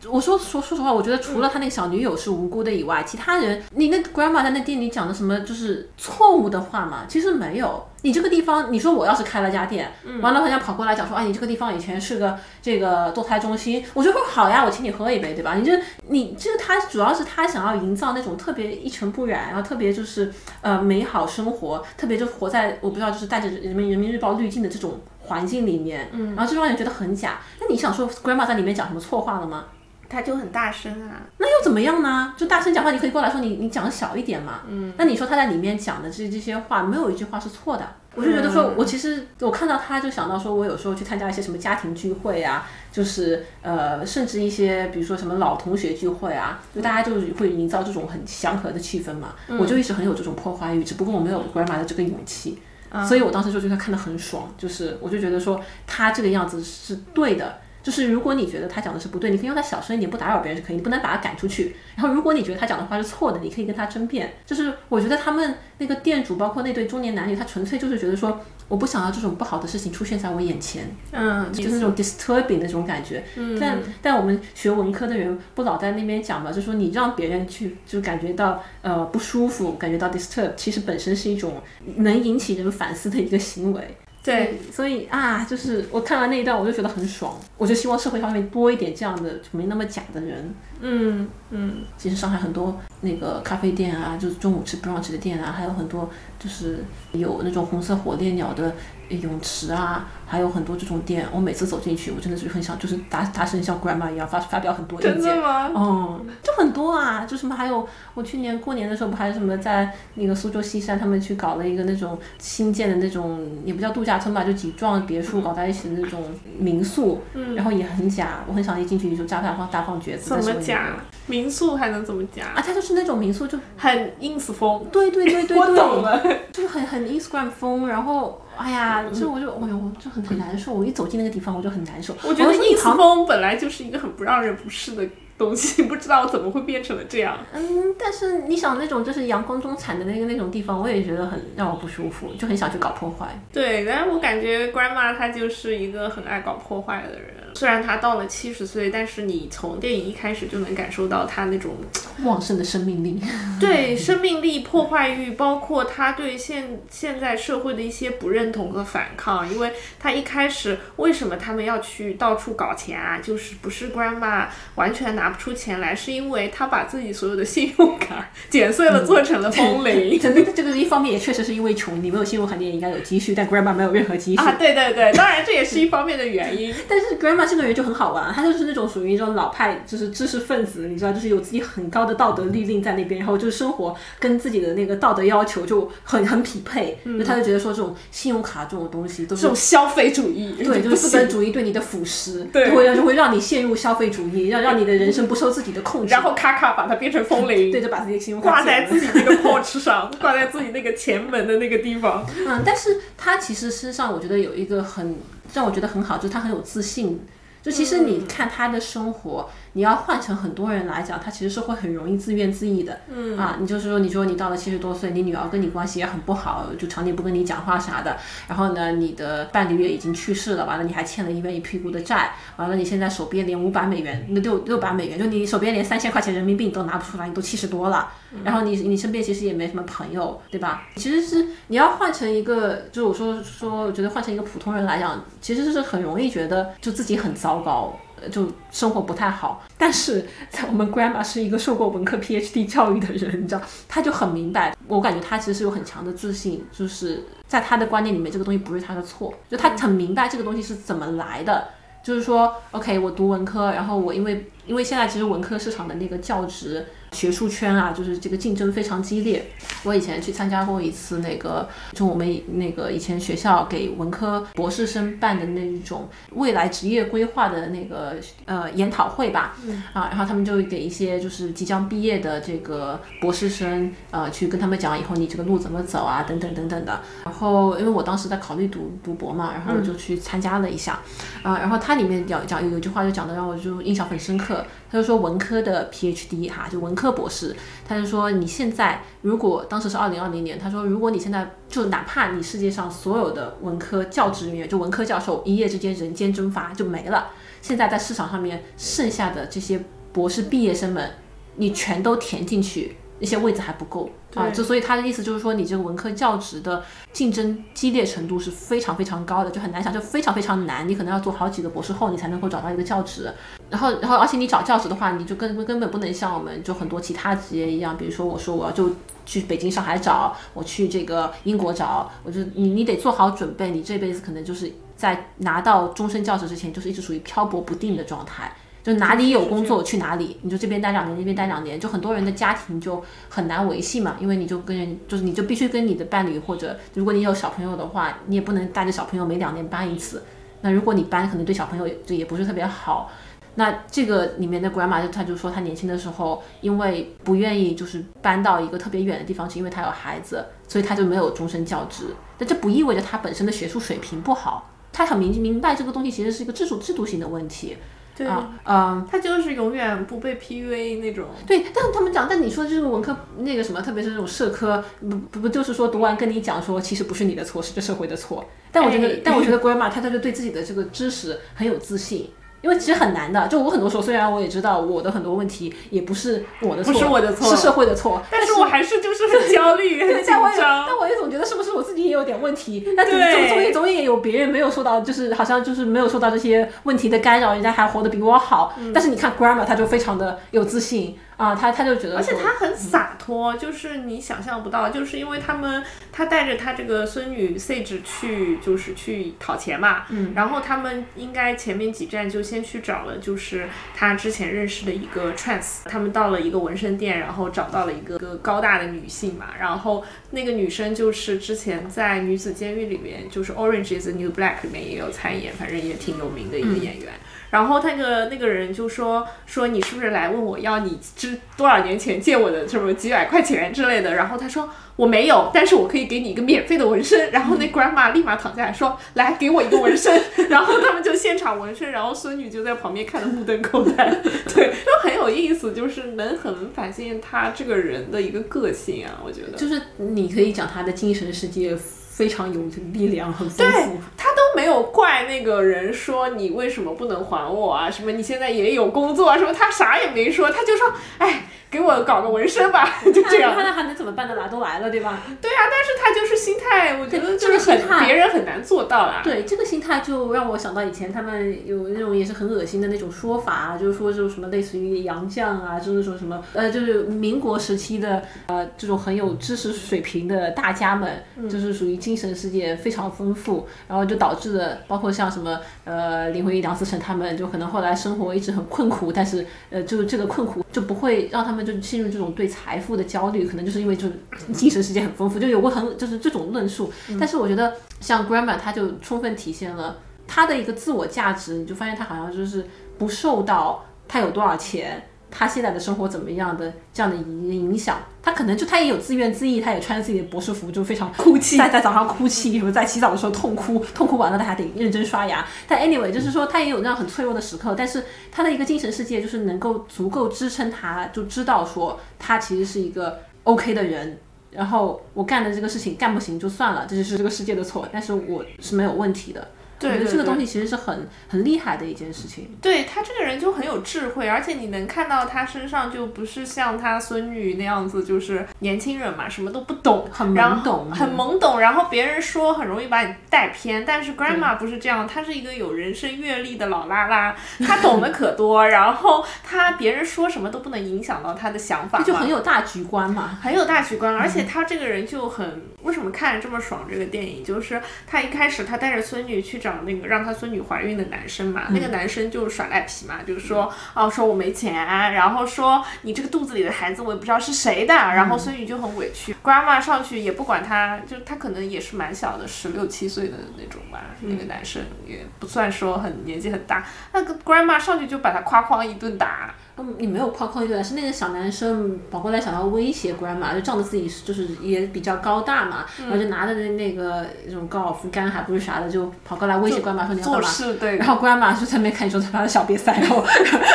我说说说实话，我觉得除了他那个小女友是无辜的以外，其他人，你那 grandma 在那店里讲的什么就是错误的话嘛？其实没有。你这个地方，你说我要是开了家店，完了人家跑过来讲说，哎，你这个地方以前是个。这个堕胎中心，我就说好呀，我请你喝一杯，对吧？你这你这个他主要是他想要营造那种特别一尘不染，然后特别就是呃美好生活，特别就活在我不知道就是带着人民人民日报滤镜的这种环境里面，嗯，然后就让人觉得很假。那你想说 grandma 在里面讲什么错话了吗？他就很大声啊，那又怎么样呢？就大声讲话，你可以过来说你你讲小一点嘛，嗯，那你说他在里面讲的这这些话，没有一句话是错的。我就觉得说，我其实我看到他就想到说，我有时候去参加一些什么家庭聚会啊，就是呃，甚至一些比如说什么老同学聚会啊，就大家就会营造这种很祥和的气氛嘛。我就一直很有这种破坏欲，只不过我没有 grandma 的这个勇气，所以我当时就觉得看得很爽，就是我就觉得说他这个样子是对的。就是如果你觉得他讲的是不对，你可以用他小声一点，不打扰别人是可以，你不能把他赶出去。然后如果你觉得他讲的话是错的，你可以跟他争辩。就是我觉得他们那个店主，包括那对中年男女，他纯粹就是觉得说，我不想要这种不好的事情出现在我眼前，嗯，就是那种 disturbing 那种感觉。嗯，但但我们学文科的人不老在那边讲嘛，就说你让别人去就感觉到呃不舒服，感觉到 disturb，其实本身是一种能引起人反思的一个行为。对，所以啊，就是我看完那一段，我就觉得很爽。我就希望社会上面多一点这样的就没那么假的人。嗯嗯，其实上海很多那个咖啡店啊，就是中午吃 brunch 的店啊，还有很多就是有那种红色火烈鸟的泳池啊。还有很多这种店，我每次走进去，我真的是很想，就是大大声像 grandma 一样发发表很多意见。真的吗？嗯，就很多啊，就什么还有我去年过年的时候，不还有什么在那个苏州西山，他们去搞了一个那种新建的那种，也不叫度假村吧，就几幢别墅搞在一起的那种民宿，然后也很假。我很想一进去就炸大放大放厥词。怎么假？民宿还能怎么假？啊，它就是那种民宿，就很 ins 风。对对对对对，我懂了，就是很很 Instagram 风，然后。哎呀，就我就哎呦，就很很难受。我一走进那个地方，我就很难受。我觉得一层风本来就是一个很不让人不适的东西，不知道怎么会变成了这样。嗯，但是你想那种就是阳光中产的那个那种地方，我也觉得很让我不舒服，就很想去搞破坏。对，但是我感觉 grandma 她就是一个很爱搞破坏的人。虽然他到了七十岁，但是你从电影一开始就能感受到他那种 旺盛的生命力。对，生命力、破坏欲，包括他对现现在社会的一些不认同和反抗。因为他一开始为什么他们要去到处搞钱啊？就是不是 grandma 完全拿拿不出钱来，是因为他把自己所有的信用卡剪碎了，做成了 风铃。这个这个一方面也确实是因为穷，你没有信用卡，你也应该有积蓄，但 grandma 没有任何积蓄啊。对对对，当然这也是一方面的原因。但是 grandma 这个人就很好玩，他就是那种属于一种老派，就是知识分子，你知道，就是有自己很高的道德律令在那边，然后就是生活跟自己的那个道德要求就很很匹配。嗯，他就觉得说这种信用卡这种东西都是这种消费主义，对，就是资本主义对你的腐蚀，对，会就会让你陷入消费主义，让让你的人生不受自己的控制。然后咔咔把它变成风铃，对着把自己的信用卡挂在自己那个 porch 上，挂在自己那个前门的那个地方。嗯，但是他其实身上我觉得有一个很让我觉得很好，就是他很有自信。就其实你看他的生活。你要换成很多人来讲，他其实是会很容易自怨自艾的。嗯啊，你就是说，你说你到了七十多岁，你女儿跟你关系也很不好，就常年不跟你讲话啥的。然后呢，你的伴侣也已经去世了，完了你还欠了一边一屁股的债，完了你现在手边连五百美元，那六六百美元，就你手边连三千块钱人民币你都拿不出来，你都七十多了。然后你你身边其实也没什么朋友，对吧？其实是你要换成一个，就是我说说，我觉得换成一个普通人来讲，其实是很容易觉得就自己很糟糟糕。就生活不太好，但是在我们 grandma 是一个受过文科 PhD 教育的人，你知道，他就很明白。我感觉他其实是有很强的自信，就是在他的观念里面，这个东西不是他的错，就他很明白这个东西是怎么来的。就是说，OK，我读文科，然后我因为因为现在其实文科市场的那个教职。学术圈啊，就是这个竞争非常激烈。我以前去参加过一次那个，就我们那个以前学校给文科博士生办的那种未来职业规划的那个呃研讨会吧。啊，然后他们就给一些就是即将毕业的这个博士生，呃，去跟他们讲以后你这个路怎么走啊，等等等等的。然后因为我当时在考虑读读博嘛，然后我就去参加了一下。啊，然后它里面讲讲有一句话就讲的让我就印象很深刻。他就说文科的 PhD 哈，就文科博士，他就说你现在如果当时是二零二零年，他说如果你现在就哪怕你世界上所有的文科教职人员，就文科教授一夜之间人间蒸发就没了，现在在市场上面剩下的这些博士毕业生们，你全都填进去。那些位置还不够啊，就所以他的意思就是说，你这个文科教职的竞争激烈程度是非常非常高的，就很难想，就非常非常难。你可能要做好几个博士后，你才能够找到一个教职。然后，然后，而且你找教职的话，你就根根本不能像我们就很多其他职业一样，比如说我说我要就去北京、上海找，我去这个英国找，我就你你得做好准备，你这辈子可能就是在拿到终身教职之前，就是一直属于漂泊不定的状态。就哪里有工作去哪里，你就这边待两年，那边待两年，就很多人的家庭就很难维系嘛，因为你就跟人，就是你就必须跟你的伴侣或者如果你有小朋友的话，你也不能带着小朋友每两年搬一次。那如果你搬，可能对小朋友就也不是特别好。那这个里面的 grandma 就他就说他年轻的时候，因为不愿意就是搬到一个特别远的地方去，因为他有孩子，所以他就没有终身教职。但这不意味着他本身的学术水平不好，他很明明白这个东西其实是一个制度制度性的问题。啊，嗯，他就是永远不被 PUA 那种。对，但他们讲，但你说这个文科那个什么，特别是那种社科，不不不，就是说读完跟你讲说，其实不是你的错，是这社会的错。但我觉得，但我觉得 Grandma 他他就对自己的这个知识很有自信。因为其实很难的，就我很多时候，虽然我也知道我的很多问题也不是我的错，不是我的错，是社会的错，但是我还是就是很焦虑，很紧张。但我也总觉得是不是我自己也有点问题？那总总也总也有别人没有受到，就是好像就是没有受到这些问题的干扰，人家还活得比我好。但是你看 Grandma，他就非常的有自信。啊，他他就觉得，而且他很洒脱，就是你想象不到，就是因为他们他带着他这个孙女 Sage 去，就是去讨钱嘛，嗯，然后他们应该前面几站就先去找了，就是他之前认识的一个 trans，他们到了一个纹身店，然后找到了一个个高大的女性嘛，然后那个女生就是之前在女子监狱里面，就是 Orange is the New Black 里面也有参演，反正也挺有名的一个演员。然后那个那个人就说说你是不是来问我要你之多少年前借我的什么几百块钱之类的？然后他说我没有，但是我可以给你一个免费的纹身。然后那 grandma 立马躺下来说来给我一个纹身。然后他们就现场纹身，然后孙女就在旁边看的目瞪口呆。对，就很有意思，就是能很反现他这个人的一个个性啊，我觉得。就是你可以讲他的精神世界。非常有力量，很丰富。对他都没有怪那个人说你为什么不能还我啊？什么你现在也有工作啊？什么他啥也没说，他就说，哎。给我搞个纹身吧，就这样。那还能怎么办呢？来都来了，对吧？对啊，但是他就是心态，我觉得就是很别人很难做到啊。对，这个心态就让我想到以前他们有那种也是很恶心的那种说法啊，就是说这种什么类似于杨绛啊，就是说什么呃，就是民国时期的呃这种很有知识水平的大家们，就是属于精神世界非常丰富，然后就导致了包括像什么呃林徽因、梁思成他们，就可能后来生活一直很困苦，但是呃就是这个困苦就不会让他们。就陷入这种对财富的焦虑，可能就是因为就是精神世界很丰富，就有过很就是这种论述。但是我觉得像 Grandma，他就充分体现了他的一个自我价值。你就发现他好像就是不受到他有多少钱。他现在的生活怎么样的这样的一个影响，他可能就他也有自怨自艾，他也穿着自己的博士服，就非常哭泣，在在早上哭泣，什么在洗澡的时候痛哭，痛哭完了他还得认真刷牙。但 anyway，就是说他也有那样很脆弱的时刻，但是他的一个精神世界就是能够足够支撑他，就知道说他其实是一个 OK 的人。然后我干的这个事情干不行就算了，这就是这个世界的错，但是我是没有问题的。我觉得这个东西其实是很很厉害的一件事情。对他这个人就很有智慧，而且你能看到他身上就不是像他孙女那样子，就是年轻人嘛，什么都不懂，很懵懂，很懵懂。然后别人说很容易把你带偏，但是 Grandma 不是这样，她是一个有人生阅历的老拉拉，她懂得可多。然后她别人说什么都不能影响到她的想法，就很有大局观嘛，很有大局观。而且他这个人就很，为什么看着这么爽？这个电影就是他一开始他带着孙女去找。找那个让他孙女怀孕的男生嘛，那个男生就是耍赖皮嘛，就是说哦，说我没钱，然后说你这个肚子里的孩子我也不知道是谁的，然后孙女就很委屈，grandma 上去也不管他，就他可能也是蛮小的，十六七岁的那种吧，那个男生也不算说很年纪很大，那个 grandma 上去就把他哐哐一顿打。你没有哐哐一顿，是那个小男生跑过来想要威胁 grandma，就仗着自己就是也比较高大嘛，然后就拿着那那个那种高尔夫杆还不是啥的，就跑过来威胁 grandma 说你要干嘛？对。然后 grandma 就在那边看，说他把他小瘪三，然后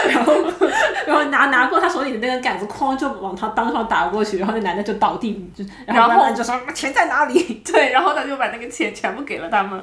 然后然后拿拿过他手里的那个杆子，哐就往他裆上打过去，然后那男的就倒地，就然后就说钱在哪里？对，然后他就把那个钱全部给了他们，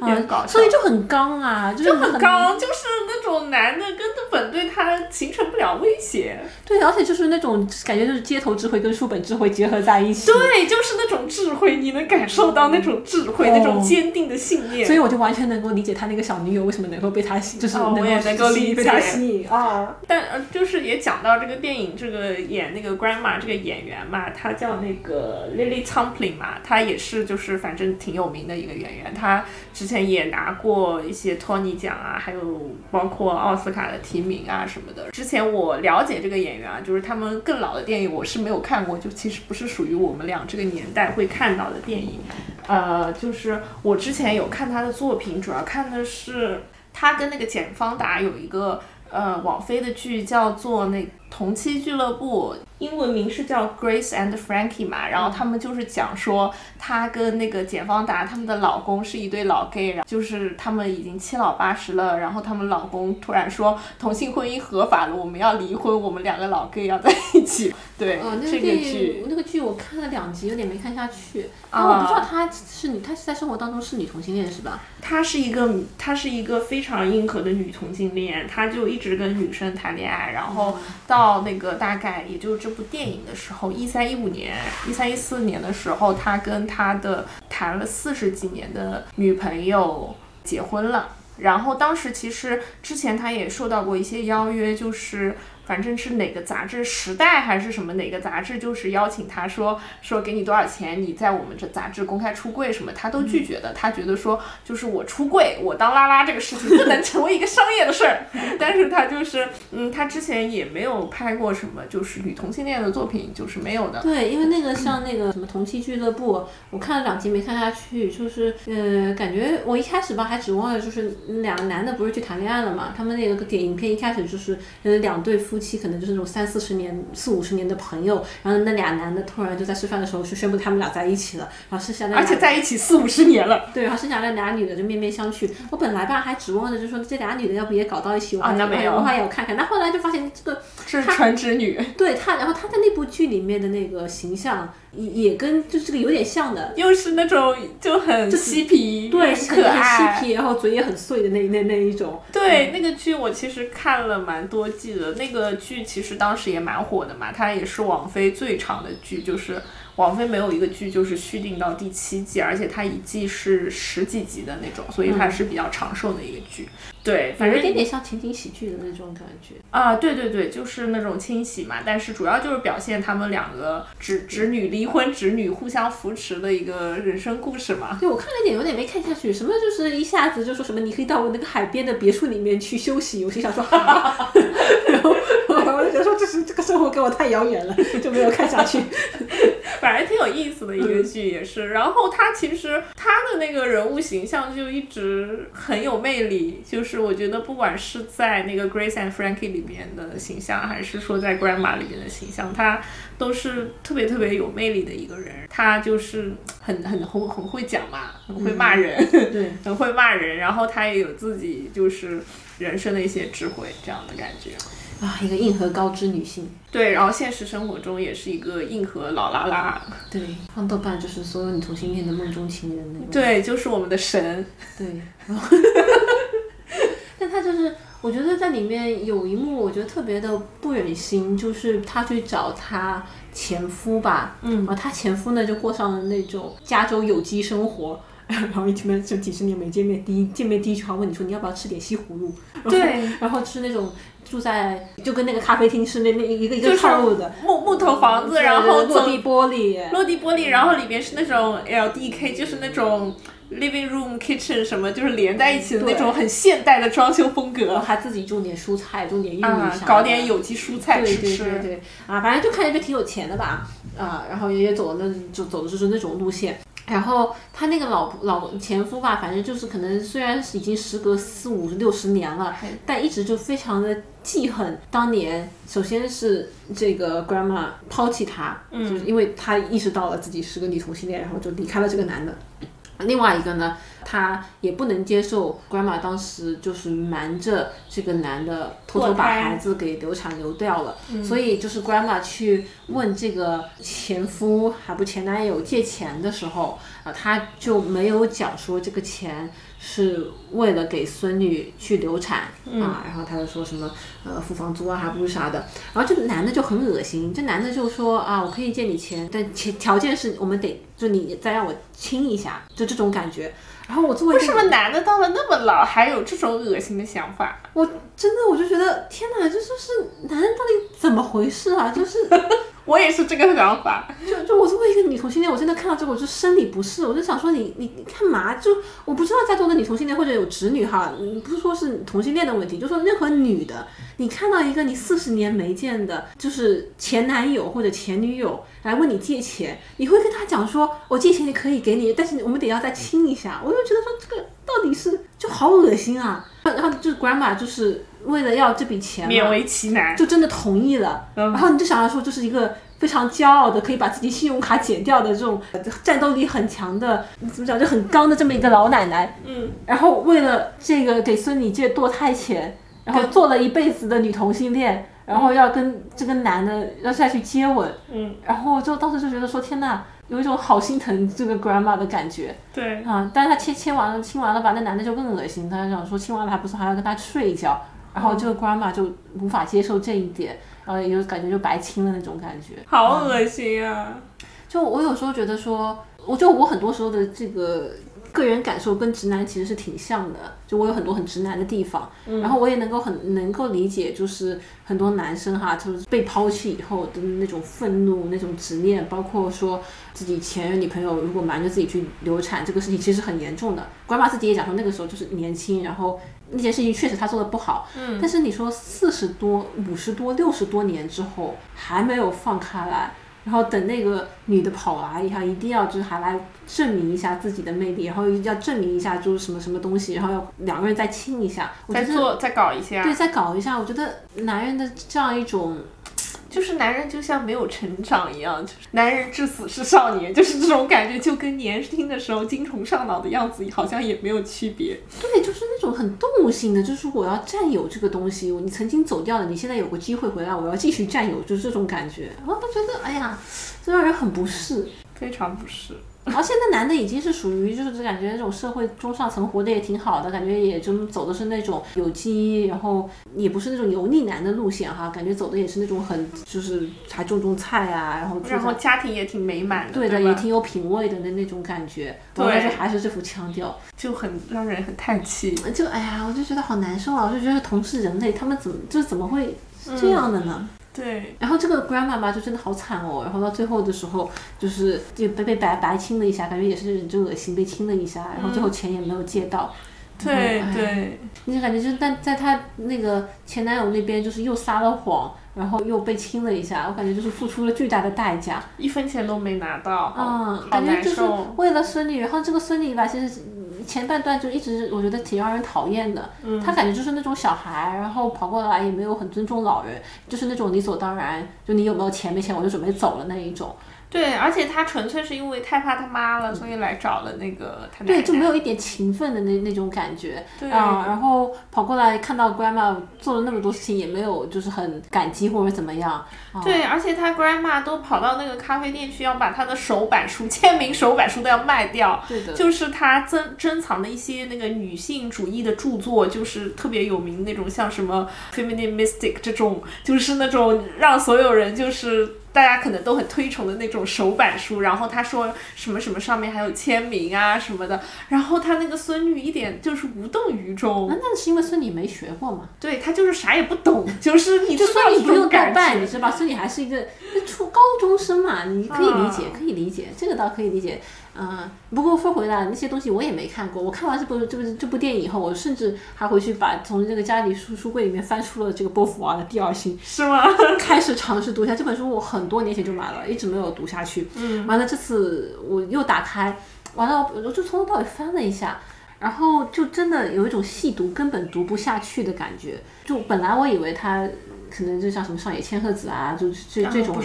很搞笑。所以就很刚啊，就很刚，就是那种男的根本对他形成。了威胁，对，而且就是那种感觉，就是街头智慧跟书本智慧结合在一起，对，就是那种智慧，你能感受到那种智慧，那种坚定的信念，所以我就完全能够理解他那个小女友为什么能够被他吸，就是我也能够理解被他吸引啊。但呃，就是也讲到这个电影，这个演那个 grandma 这个演员嘛，他叫那个 Lily Tomlin 嘛，他也是就是反正挺有名的一个演员，他之前也拿过一些托尼奖啊，还有包括奥斯卡的提名啊什么的，之前。我了解这个演员啊，就是他们更老的电影我是没有看过，就其实不是属于我们俩这个年代会看到的电影。呃，就是我之前有看他的作品，主要看的是他跟那个简方达有一个呃网飞的剧，叫做那《同期俱乐部》。英文名是叫 Grace and Frankie 嘛，然后他们就是讲说，她跟那个简方达他们的老公是一对老 gay，然后就是他们已经七老八十了，然后他们老公突然说同性婚姻合法了，我们要离婚，我们两个老 gay 要在一起。对，那个剧那个剧我看了两集，有点没看下去。啊，我不知道她是女，她是在生活当中是女同性恋是吧？她是一个，她是一个非常硬核的女同性恋，她就一直跟女生谈恋爱，然后到那个大概也就这。这部电影的时候，一三一五年、一三一四年的时候，他跟他的谈了四十几年的女朋友结婚了。然后当时其实之前他也受到过一些邀约，就是。反正是哪个杂志，《时代》还是什么哪个杂志，就是邀请他说说给你多少钱，你在我们这杂志公开出柜什么，他都拒绝的。他觉得说，就是我出柜，我当拉拉这个事情不能成为一个商业的事儿。但是他就是，嗯，他之前也没有拍过什么就是女同性恋的作品，就是没有的。对，因为那个像那个什么同期俱乐部，我看了两集没看下去，就是呃，感觉我一开始吧还指望了就是两个男的不是去谈恋爱了嘛，他们那个电影片一开始就是嗯两对夫。夫妻可能就是那种三四十年、四五十年的朋友，然后那俩男的突然就在吃饭的时候就宣布他们俩在一起了，然后剩下那而且在一起四五十年了。对，然后剩下那俩女的就面面相觑。我本来吧还指望着就说这俩女的要不也搞到一起，我啊那没有我还要看看。那后来就发现这个是纯直女，对她，然后她在那部剧里面的那个形象也也跟就是这个有点像的，又是那种就很嬉皮，对，可爱嬉。皮，然后嘴也很碎的那那那一种。对，那个剧我其实看了蛮多季的，那个剧其实当时也蛮火的嘛，它也是网飞最长的剧，就是网飞没有一个剧就是续订到第七季，而且它一季是十几集的那种，所以它是比较长寿的一个剧。对，反正有点点像情景喜剧的那种感觉。啊，对对对，就是那种清洗嘛，但是主要就是表现他们两个侄侄女离婚侄女互相扶持的一个人生故事嘛。对，我看了一点，有点没看下去。什么就是一下子就说什么你可以到我那个海边的别墅里面去休息，我心想说，然后 我就觉得说这是这个生活跟我太遥远了，就没有看下去。反正挺有意思的一个剧也是。然后他其实他的那个人物形象就一直很有魅力，就是我觉得不管是在那个《Grace and Frankie》里面的形象，还是说在《Grandma》里面的形象，他都是特别特别有魅力的一个人。他就是很很很很会讲嘛，很会骂人，对，很会骂人，然后他也有自己就是人生的一些智慧这样的感觉。啊，一个硬核高知女性。对，然后现实生活中也是一个硬核老拉拉，对，放豆瓣就是所有女同性恋的梦中情人那种。对，就是我们的神。对，然后 但他就是，我觉得在里面有一幕，我觉得特别的不忍心，就是他去找他前夫吧，嗯，然后他前夫呢就过上了那种加州有机生活。然后一见面就几十年没见面，第一见面第一句话问你说你要不要吃点西葫芦？对，然后吃那种住在就跟那个咖啡厅是那那一个一个套路的。木木头房子，然后落地玻璃，落地玻璃，然后里面是那种 LDK，就是那种 living room kitchen 什么，就是连在一起的那种很现代的装修风格。还自己种点蔬菜，种点玉米啊啥，的。搞点有机蔬菜对吃。吃。对对对。啊，反正就看着就挺有钱的吧，啊，然后也也走的那就走的就是那种路线。然后他那个老婆老前夫吧，反正就是可能虽然是已经时隔四五六十年了，但一直就非常的记恨当年。首先是这个 grandma 抛弃他，嗯，就是因为他意识到了自己是个女同性恋，然后就离开了这个男的。另外一个呢，他也不能接受 grandma 当时就是瞒着这个男的偷偷把孩子给流产流掉了，所以就是 grandma 去问这个前夫还不前男友借钱的时候，啊，他就没有讲说这个钱是为了给孙女去流产、啊，然后他就说什么呃付房租啊还不是啥的，然后这个男的就很恶心，这男的就说啊我可以借你钱，但前条件是我们得就你再让我亲一下，就这种感觉。然后我作为为什么男的到了那么老还有这种恶心的想法？我真的我就觉得天哪，这就是男人到底怎么回事啊？就是我也是这个想法。就就我作为一个女同性恋，我真的看到这个我就生理不适，我就想说你你你干嘛？就我不知道在座的女同性恋或者有直女哈，嗯不是说是同性恋的问题，就说任何女的，你看到一个你四十年没见的，就是前男友或者前女友来问你借钱，你会跟他讲说，我借钱你可以给你，但是我们得要再亲一下。我就觉得说这个到底是就好恶心啊！然后就是 grandma 就是为了要这笔钱，勉为其难。就真的同意了。然后你就想要说，就是一个非常骄傲的，可以把自己信用卡减掉的这种呃战斗力很强的，怎么讲就很刚的这么一个老奶奶。嗯，然后为了这个给孙女借堕胎钱，然后做了一辈子的女同性恋，然后要跟这个男的要下去接吻。嗯，然后就当时就觉得说，天呐，有一种好心疼这个 grandma 的感觉。对，啊，但是他亲亲完了，亲完了吧，那男的就更恶心，他就想说亲完了还不是还要跟他睡一觉，然后这个 grandma 就无法接受这一点，然后也就感觉就白亲了那种感觉。好恶心啊！就我有时候觉得说，我就我很多时候的这个个人感受跟直男其实是挺像的，就我有很多很直男的地方，然后我也能够很能够理解，就是很多男生哈，就是被抛弃以后的那种愤怒、那种执念，包括说自己前任女朋友如果瞒着自己去流产这个事情，其实很严重的。grandma 自己也讲说，那个时候就是年轻，然后那件事情确实他做的不好，嗯，但是你说四十多、五十多、六十多年之后还没有放开来。然后等那个女的跑来一下，一定要就是还来证明一下自己的魅力，然后要证明一下就是什么什么东西，然后要两个人再亲一下，我觉得再做再搞一下，对，再搞一下。我觉得男人的这样一种。就是男人就像没有成长一样，就是男人至死是少年，就是这种感觉，就跟年轻的时候精虫上脑的样子好像也没有区别。对，就是那种很动物性的，就是我要占有这个东西，你曾经走掉了，你现在有个机会回来，我要继续占有，就是这种感觉。我都觉得，哎呀，这让人很不适，非常不适。然后现在男的已经是属于就是感觉那种社会中上层活得也挺好的，感觉也就走的是那种有机，然后也不是那种油腻男的路线哈，感觉走的也是那种很就是还种种菜啊，然后然后家庭也挺美满的，对的，也挺有品味的那那种感觉，但是还是这副腔调，就很让人很叹气，就哎呀，我就觉得好难受啊，我就觉得同是人类，他们怎么就怎么会这样的呢？对，然后这个 grandma 嘛就真的好惨哦，然后到最后的时候就是就被被白白亲了一下，感觉也是就恶心被亲了一下，然后最后钱也没有借到。对对，你就感觉就是但在她那个前男友那边就是又撒了谎，然后又被亲了一下，我感觉就是付出了巨大的代价，一分钱都没拿到，嗯，感觉就是为了孙女，然后这个孙女吧其实。前半段就一直我觉得挺让人讨厌的，他感觉就是那种小孩，然后跑过来也没有很尊重老人，就是那种理所当然，就你有没有钱没钱我就准备走了那一种。对，而且他纯粹是因为太怕他妈了，所以来找了那个他对，就没有一点情分的那那种感觉。对啊，然后跑过来看到 grandma 做了那么多事情，也没有就是很感激或者怎么样。对，而且他 grandma 都跑到那个咖啡店去，要把他的手板书、签名手板书都要卖掉。对的。就是他珍珍藏的一些那个女性主义的著作，就是特别有名那种，像什么 feminine mystic 这种，就是那种让所有人就是。大家可能都很推崇的那种手板书，然后他说什么什么上面还有签名啊什么的，然后他那个孙女一点就是无动于衷。那那是因为孙女没学过嘛？对他就是啥也不懂，就是你孙女不用代办，你知道吧？孙女还是一个初高中生嘛，你可以理解，可以理解，这个倒可以理解。嗯，不过说回来，那些东西我也没看过。我看完这部这部这部电影以后，我甚至还回去把从这个家里书书柜里面翻出了这个波伏娃的《第二性》，是吗？开始尝试读一下这本书。我很多年前就买了，一直没有读下去。嗯，完了这次我又打开，完了我就从头到尾翻了一下，然后就真的有一种细读根本读不下去的感觉。就本来我以为他可能就像什么上野千鹤子啊，就是这这种，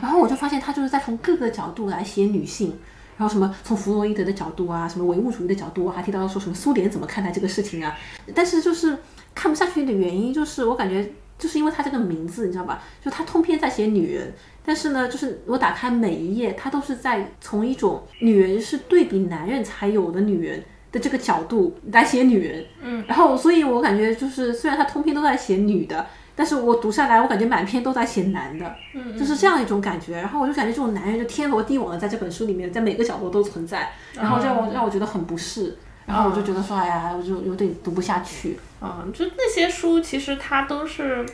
然后我就发现他就是在从各个角度来写女性。然后什么从弗洛伊德的角度啊，什么唯物主义的角度，还提到说什么苏联怎么看待这个事情啊？但是就是看不下去的原因，就是我感觉就是因为他这个名字，你知道吧？就他通篇在写女人，但是呢，就是我打开每一页，他都是在从一种女人是对比男人才有的女人的这个角度来写女人。嗯，然后所以我感觉就是虽然他通篇都在写女的。但是我读下来，我感觉满篇都在写男的，就是这样一种感觉。然后我就感觉这种男人就天罗地网的在这本书里面，在每个角落都存在，然后让我让我觉得很不适。然后我就觉得说，哎呀，我就有点读不下去。嗯，就那些书其实它都是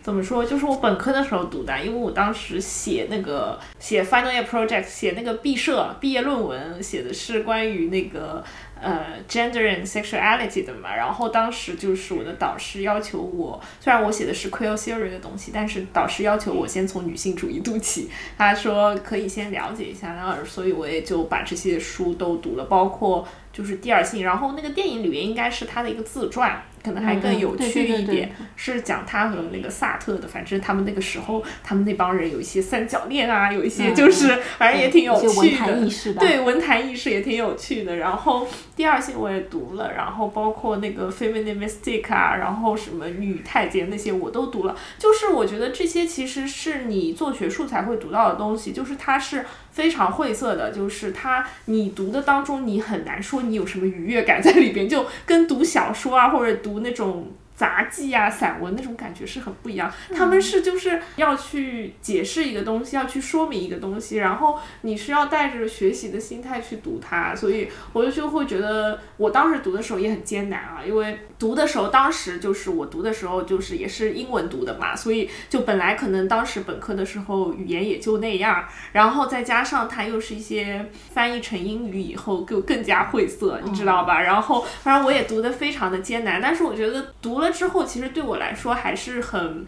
怎么说？就是我本科的时候读的，因为我当时写那个写 final year project，写那个毕设毕业论文，写的是关于那个。呃，gender and sexuality 的嘛，然后当时就是我的导师要求我，虽然我写的是 queer theory 的东西，但是导师要求我先从女性主义读起，他说可以先了解一下，然后所以我也就把这些书都读了，包括就是第二性，然后那个电影里面应该是他的一个自传。可能还更有趣一点，是讲他和那个萨特的。反正他们那个时候，他们那帮人有一些三角恋啊，有一些就是，反正也挺有趣的。对，文坛意识也挺有趣的。然后第二性我也读了，然后包括那个 feminine mystic 啊，然后什么女太监那些我都读了。就是我觉得这些其实是你做学术才会读到的东西，就是它是。非常晦涩的，就是它，你读的当中，你很难说你有什么愉悦感在里边，就跟读小说啊，或者读那种。杂技啊，散文那种感觉是很不一样。他们是就是要去解释一个东西，要去说明一个东西，然后你是要带着学习的心态去读它。所以我就就会觉得，我当时读的时候也很艰难啊，因为读的时候，当时就是我读的时候就是也是英文读的嘛，所以就本来可能当时本科的时候语言也就那样，然后再加上它又是一些翻译成英语以后就更加晦涩，你知道吧？然后反正我也读的非常的艰难，但是我觉得读了。之后其实对我来说还是很，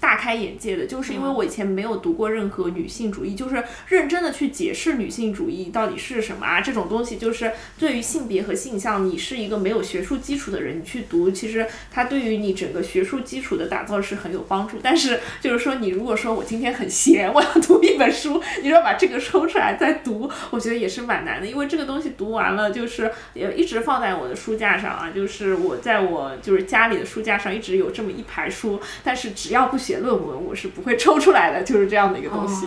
大开眼界的，就是因为我以前没有读过任何女性主义，就是认真的去解释女性主义到底是什么啊，这种东西就是对于性别和性向，你是一个没有学术基础的人，你去读，其实它对于你整个学术基础的打造是很有帮助。但是就是说，你如果说我今天很闲，我要读一本书，你说把这个抽出来再读，我觉得也是蛮难的，因为这个东西读完了就是也一直放在我的书架上啊，就是我在我就是家里的书架上一直有这么一排书，但是只要不写论文，我是不会抽出来的，就是这样的一个东西。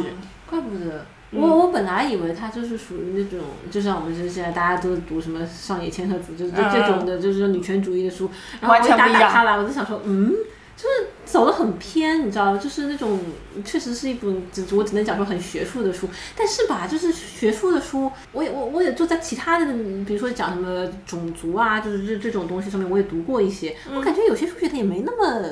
怪不得我我本来以为它就是属于那种，就像我们就是现在大家都读什么上野千鹤子，就是这这种的，就是女权主义的书。然后我一打打开来，我就想说，嗯，就是走的很偏，你知道就是那种确实是一本，只我只能讲说很学术的书。但是吧，就是学术的书，我也我我也就在其他的，比如说讲什么种族啊，就是这这种东西上面，我也读过一些。我感觉有些书写的也没那么。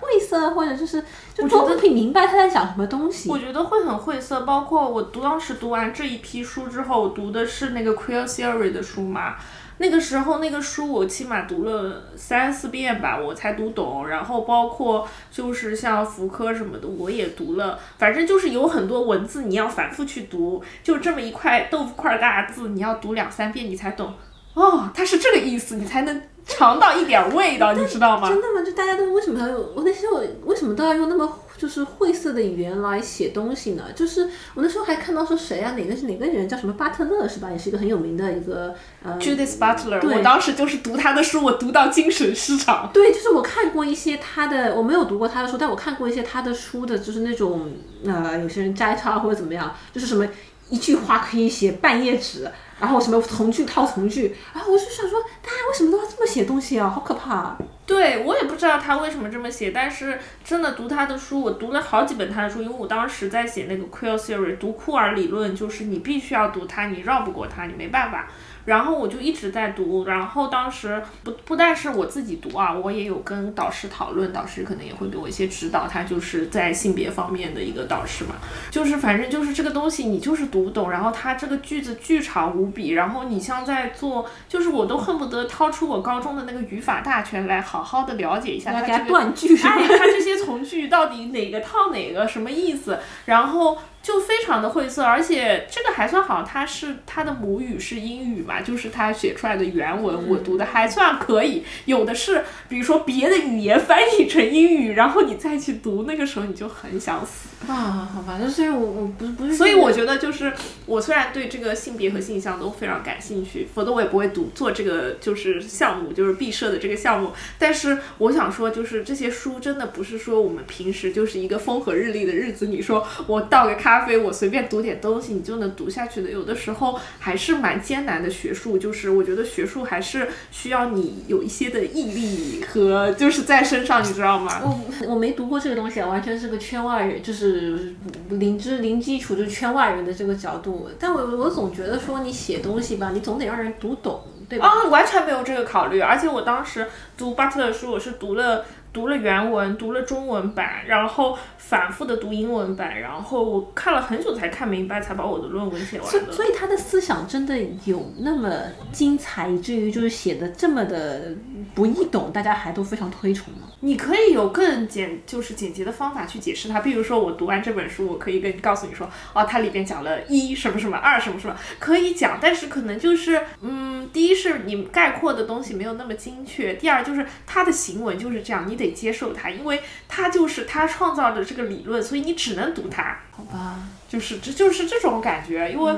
晦涩，或者就是就都可以明白他在讲什么东西。我觉得会很晦涩，包括我读当时读完这一批书之后，我读的是那个 Queer Theory 的书嘛。那个时候那个书我起码读了三四遍吧，我才读懂。然后包括就是像福柯什么的，我也读了。反正就是有很多文字你要反复去读，就这么一块豆腐块大字，你要读两三遍你才懂。哦，它是这个意思，你才能。尝到一点味道，你知道吗？真的吗？就大家都为什么要用？我那时候为什么都要用那么就是晦涩的语言来写东西呢？就是我那时候还看到说谁啊？哪个是哪个人叫什么巴特勒是吧？也是一个很有名的一个呃，Judith Butler。我当时就是读他的书，我读到精神失常。对，就是我看过一些他的，我没有读过他的书，但我看过一些他的书的，就是那种呃，有些人摘抄或者怎么样，就是什么一句话可以写半页纸。然后什么从句套从句，然后我就想说，大家为什么都要这么写东西啊？好可怕！对我也不知道他为什么这么写，但是真的读他的书，我读了好几本他的书，因为我当时在写那个 Queer Theory，读库尔理论，就是你必须要读他，你绕不过他，你没办法。然后我就一直在读，然后当时不不但是我自己读啊，我也有跟导师讨论，导师可能也会给我一些指导，他就是在性别方面的一个导师嘛，就是反正就是这个东西你就是读不懂，然后他这个句子巨长无比，然后你像在做，就是我都恨不得掏出我高中的那个语法大全来好好的了解一下他这个断句，哎，他这些从句到底哪个套哪个什么意思，然后。就非常的晦涩，而且这个还算好，他是他的母语是英语嘛，就是他写出来的原文，我读的还算可以。有的是，比如说别的语言翻译成英语，然后你再去读，那个时候你就很想死啊。好吧，就是我我不是不是，所以我觉得就是我虽然对这个性别和性向都非常感兴趣，否则我也不会读做这个就是项目，就是毕设的这个项目。但是我想说，就是这些书真的不是说我们平时就是一个风和日丽的日子，你说我倒个咖。咖啡，我随便读点东西，你就能读下去的。有的时候还是蛮艰难的学术，就是我觉得学术还是需要你有一些的毅力和就是在身上，你知道吗？我我没读过这个东西啊，完全是个圈外人，就是零知零基础，就是圈外人的这个角度。但我我总觉得说你写东西吧，你总得让人读懂，对吧？啊，完全没有这个考虑。而且我当时读巴特勒的书，我是读了。读了原文，读了中文版，然后反复的读英文版，然后我看了很久才看明白，才把我的论文写完的。所以他的思想真的有那么精彩，以至于就是写的这么的不易懂，大家还都非常推崇吗？你可以有更简，就是简洁的方法去解释它。比如说，我读完这本书，我可以跟告诉你说，哦，它里边讲了一什么什么，二什么什么，可以讲，但是可能就是，嗯，第一是你概括的东西没有那么精确，第二就是他的行文就是这样，你。得接受它，因为它就是他创造的这个理论，所以你只能读它。好吧，就是这就是这种感觉，因为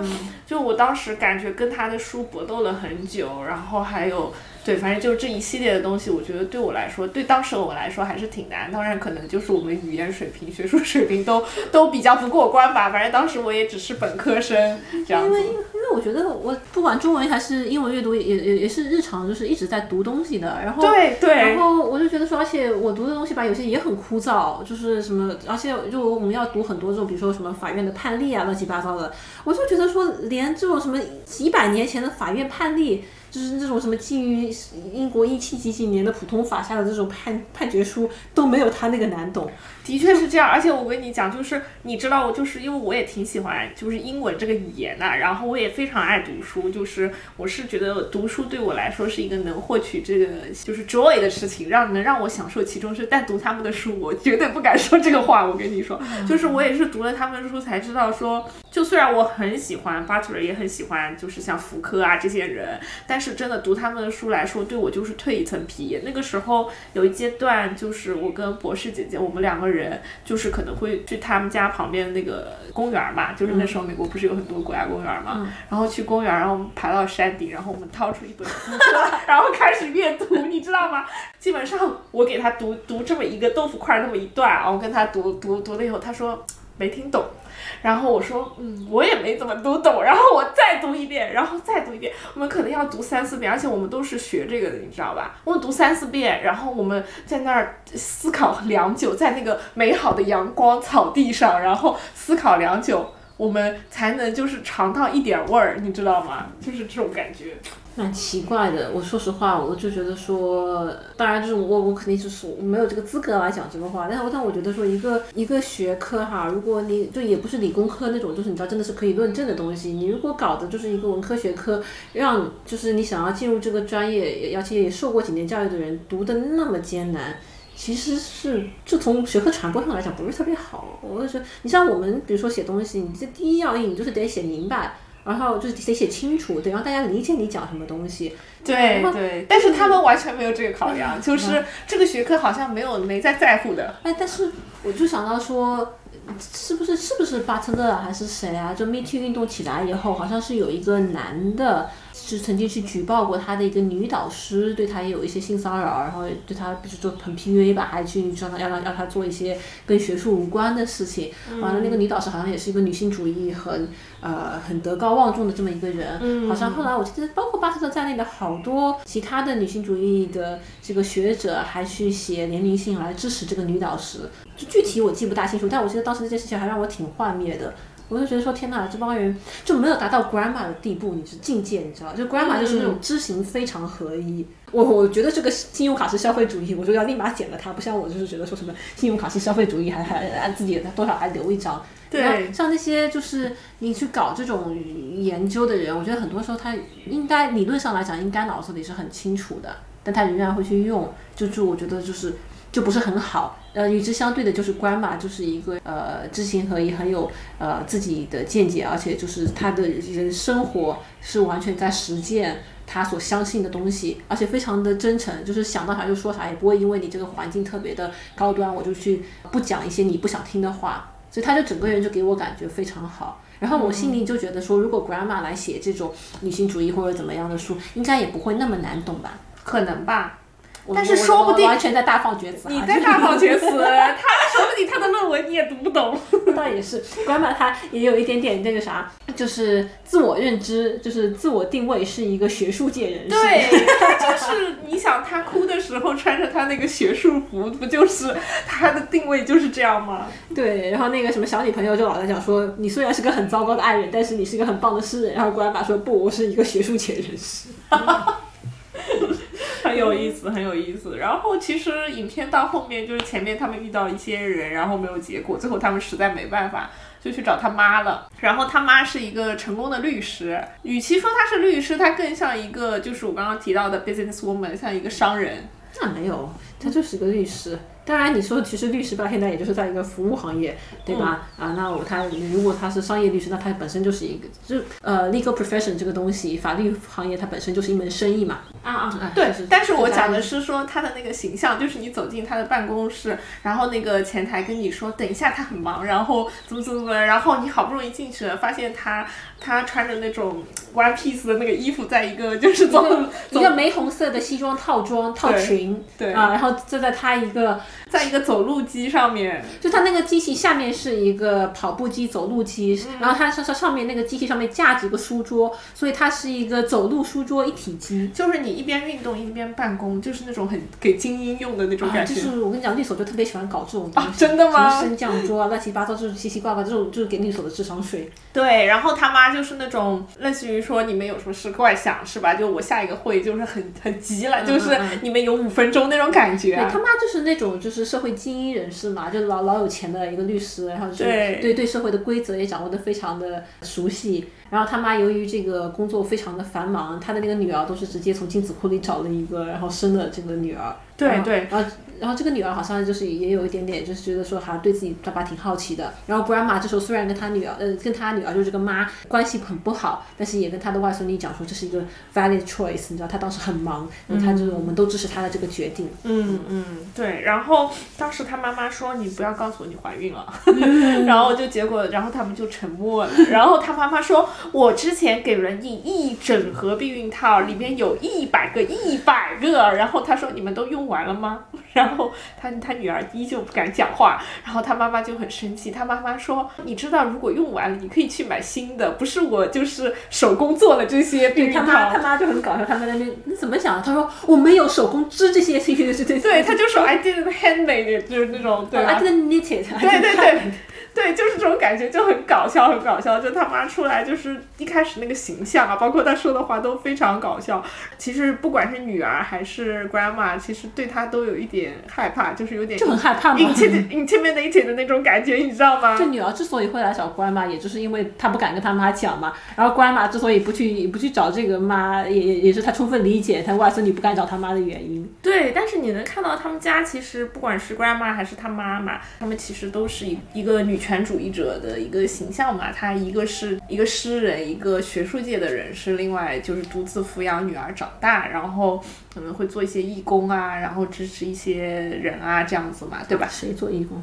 就我当时感觉跟他的书搏斗了很久，然后还有。对，反正就这一系列的东西，我觉得对我来说，对当时我来说还是挺难。当然，可能就是我们语言水平、学术水平都都比较不过关吧。反正当时我也只是本科生这样子。因为因为我觉得我不管中文还是英文阅读，也也也是日常就是一直在读东西的。然后对对。然后我就觉得说，而且我读的东西吧，有些也很枯燥，就是什么，而且就我们要读很多这种，比如说什么法院的判例啊，乱七八糟的。我就觉得说，连这种什么几百年前的法院判例。就是那种什么基于英国一七几几年的普通法下的这种判判决书都没有他那个难懂。的确是这样，而且我跟你讲，就是你知道，我就是因为我也挺喜欢就是英文这个语言的，然后我也非常爱读书，就是我是觉得读书对我来说是一个能获取这个就是 joy 的事情，让能让我享受其中是。但读他们的书，我绝对不敢说这个话。我跟你说，就是我也是读了他们的书才知道说，就虽然我很喜欢 Butler，也很喜欢就是像福柯啊这些人，但是真的读他们的书来说，对我就是蜕一层皮。那个时候有一阶段，就是我跟博士姐姐，我们两个人就是可能会去他们家旁边的那个公园嘛，就是那时候美国不是有很多国家公园嘛，然后去公园，然后我们爬到山顶，然后我们掏出一本书，然后开始阅读，你知道吗？基本上我给他读读这么一个豆腐块那么一段，然后跟他读读读了以后，他说没听懂。然后我说，嗯，我也没怎么读懂。然后我再读一遍，然后再读一遍。我们可能要读三四遍，而且我们都是学这个的，你知道吧？我们读三四遍，然后我们在那儿思考良久，在那个美好的阳光草地上，然后思考良久，我们才能就是尝到一点味儿，你知道吗？就是这种感觉。蛮奇怪的，我说实话，我就觉得说，当然就是我我肯定就是我没有这个资格来讲这个话，但是但我觉得说一个一个学科哈，如果你就也不是理工科那种，就是你知道真的是可以论证的东西，你如果搞的就是一个文科学科，让就是你想要进入这个专业，而且也受过几年教育的人读的那么艰难，其实是就从学科传播上来讲不是特别好。我就说，你像我们比如说写东西，你这第一要义你就是得写明白。然后就是得写清楚，得让大家理解你讲什么东西。对对，但是他们完全没有这个考量，就是这个学科好像没有没在在乎的。哎，但是我就想到说，是不是是不是巴特勒还是谁啊？就 Me Too 运动起来以后，好像是有一个男的。是曾经去举报过他的一个女导师，对他也有一些性骚扰，然后对他不是说很 PUA 吧，还去让他要让让他做一些跟学术无关的事情。完了，那个女导师好像也是一个女性主义很呃很德高望重的这么一个人。好像后来我记得，包括巴特勒在内的好多其他的女性主义的这个学者，还去写联名信来支持这个女导师。就具体我记不大清楚，但我记得当时这件事情还让我挺幻灭的。我就觉得说天哪，这帮人就没有达到 grandma 的地步，你是境界，你知道？就 grandma 就是那种知行非常合一。我我觉得这个信用卡是消费主义，我就要立马剪了它。不像我就是觉得说什么信用卡是消费主义，还还按自己多少还留一张。对，像那些就是你去搞这种研究的人，我觉得很多时候他应该理论上来讲应该脑子里是很清楚的，但他仍然会去用，就就我觉得就是就不是很好。呃，与之相对的就是 grandma，就是一个呃知行合一，很有呃自己的见解，而且就是他的人生活是完全在实践他所相信的东西，而且非常的真诚，就是想到啥就说啥，也不会因为你这个环境特别的高端，我就去不讲一些你不想听的话，所以他就整个人就给我感觉非常好。然后我心里就觉得说，如果 grandma 来写这种女性主义或者怎么样的书，应该也不会那么难懂吧？可能吧。但是说不定完全在大放厥词，你在大放厥词，他说不定他的论文你也读不懂。倒也是，关马他也有一点点那个啥，就是自我认知，就是自我定位是一个学术界人士。对，他就是你想他哭的时候穿着他那个学术服，不就是他的定位就是这样吗？对，然后那个什么小女朋友就老在讲说，你虽然是个很糟糕的爱人，但是你是一个很棒的诗人。然后关马说不，我是一个学术界人士。很有意思，很有意思。然后其实影片到后面就是前面他们遇到一些人，然后没有结果，最后他们实在没办法，就去找他妈了。然后他妈是一个成功的律师，与其说他是律师，他更像一个就是我刚刚提到的 business woman，像一个商人。那没有，他就是个律师。当然，你说其实律师吧，现在也就是在一个服务行业，对吧？啊，那我他如果他是商业律师，那他本身就是一个，就呃，legal profession 这个东西，法律行业它本身就是一门生意嘛。啊啊，对。但是我讲的是说他的那个形象，就是你走进他的办公室，然后那个前台跟你说，等一下他很忙，然后怎么怎么怎么，然后你好不容易进去了，发现他他穿着那种 one piece 的那个衣服，在一个就是走一个玫红色的西装套装套裙，对啊，然后坐在他一个。在一个走路机上面，就它那个机器下面是一个跑步机、走路机，然后它上上上面那个机器上面架着一个书桌，所以它是一个走路书桌一体机。就是你一边运动一边办公，就是那种很给精英用的那种感觉。就是我跟你讲，律所就特别喜欢搞这种东西，真的吗？升降桌啊，乱七八糟，就是奇奇怪怪，这种就是给律所的智商税。对，然后他妈就是那种类似于说你们有什么事快想是吧？就我下一个会就是很很急了，就是你们有五分钟那种感觉。他妈就是那种就是社会精英人士嘛，就老老有钱的一个律师，然后就对对社会的规则也掌握的非常的熟悉。然后他妈由于这个工作非常的繁忙，他的那个女儿都是直接从精子库里找了一个，然后生的这个女儿。对对，然后然后这个女儿好像就是也有一点点，就是觉得说好像对自己爸爸挺好奇的。然后 grandma 这时候虽然跟她女儿，呃，跟她女儿就是这个妈关系很不好，但是也跟她的外孙女讲说这是一个 valid choice，你知道她当时很忙，她就是我们都支持她的这个决定。嗯。嗯，对。然后当时她妈妈说你不要告诉我你怀孕了，然后就结果，然后他们就沉默了。然后她妈妈说，我之前给了你一整盒避孕套，里面有一百个一百个，然后她说你们都用。完了吗？然后他他女儿依旧不敢讲话，然后他妈妈就很生气。他妈妈说：“你知道，如果用完了，你可以去买新的，不是我就是手工做了这些避孕套。”他妈他妈就很搞笑，他在那边你怎么想？他说：“我没有手工织这些这些这些。”对，他就说：“I didn't handmade，就是那种对，I didn't knit it。”对对对。对，就是这种感觉，就很搞笑，很搞笑。就他妈出来，就是一开始那个形象啊，包括他说的话都非常搞笑。其实不管是女儿还是 grandma，其实对他都有一点害怕，就是有点就很害怕嘛，intimidated 的那种感觉，你知道吗？这女儿之所以会来找 grandma，也就是因为她不敢跟她妈讲嘛。然后 grandma 之所以不去不去找这个妈，也也也是她充分理解她外孙女不敢找她妈的原因。对，但是你能看到他们家其实不管是 grandma 还是她妈妈，他们其实都是一一个女。权主义者的一个形象嘛，她一个是一个诗人，一个学术界的人士，另外就是独自抚养女儿长大，然后可能会做一些义工啊，然后支持一些人啊，这样子嘛，对吧？谁做义工？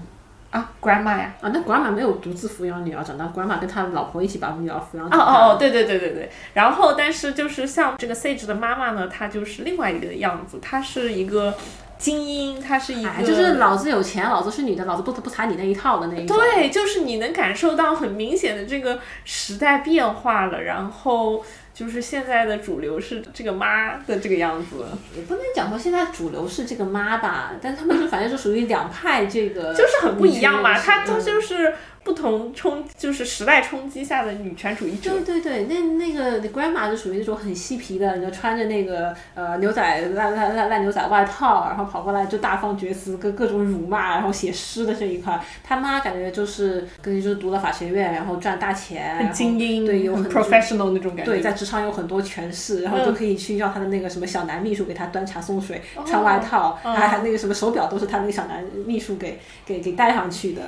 啊，grandma 呀？啊，那 grandma 没有独自抚养女儿长大，grandma 跟他老婆一起把女儿抚养长大。哦哦，对对对对对。然后，但是就是像这个 Sage 的妈妈呢，她就是另外一个样子，她是一个。精英，她是一个，就是老子有钱，老子是女的，老子不不踩你那一套的那一种。对，就是你能感受到很明显的这个时代变化了，然后就是现在的主流是这个妈的这个样子。也不能讲说现在主流是这个妈吧，但他们是反正是属于两派这个，就是很不一样嘛，他他就是。不同冲就是时代冲击下的女权主义者。对对对，那那个 grandma 就属于那种很嬉皮的，你就穿着那个呃牛仔烂烂烂烂牛仔外套，然后跑过来就大放厥词，各各种辱骂，然后写诗的这一块。他妈感觉就是跟就是读了法学院，然后赚大钱，很精英，对，有很 professional 那种感觉。对，在职场有很多权势，然后就可以去要他的那个什么小男秘书给他端茶送水，穿外套，还还那个什么手表都是他那个小男秘书给给给戴上去的，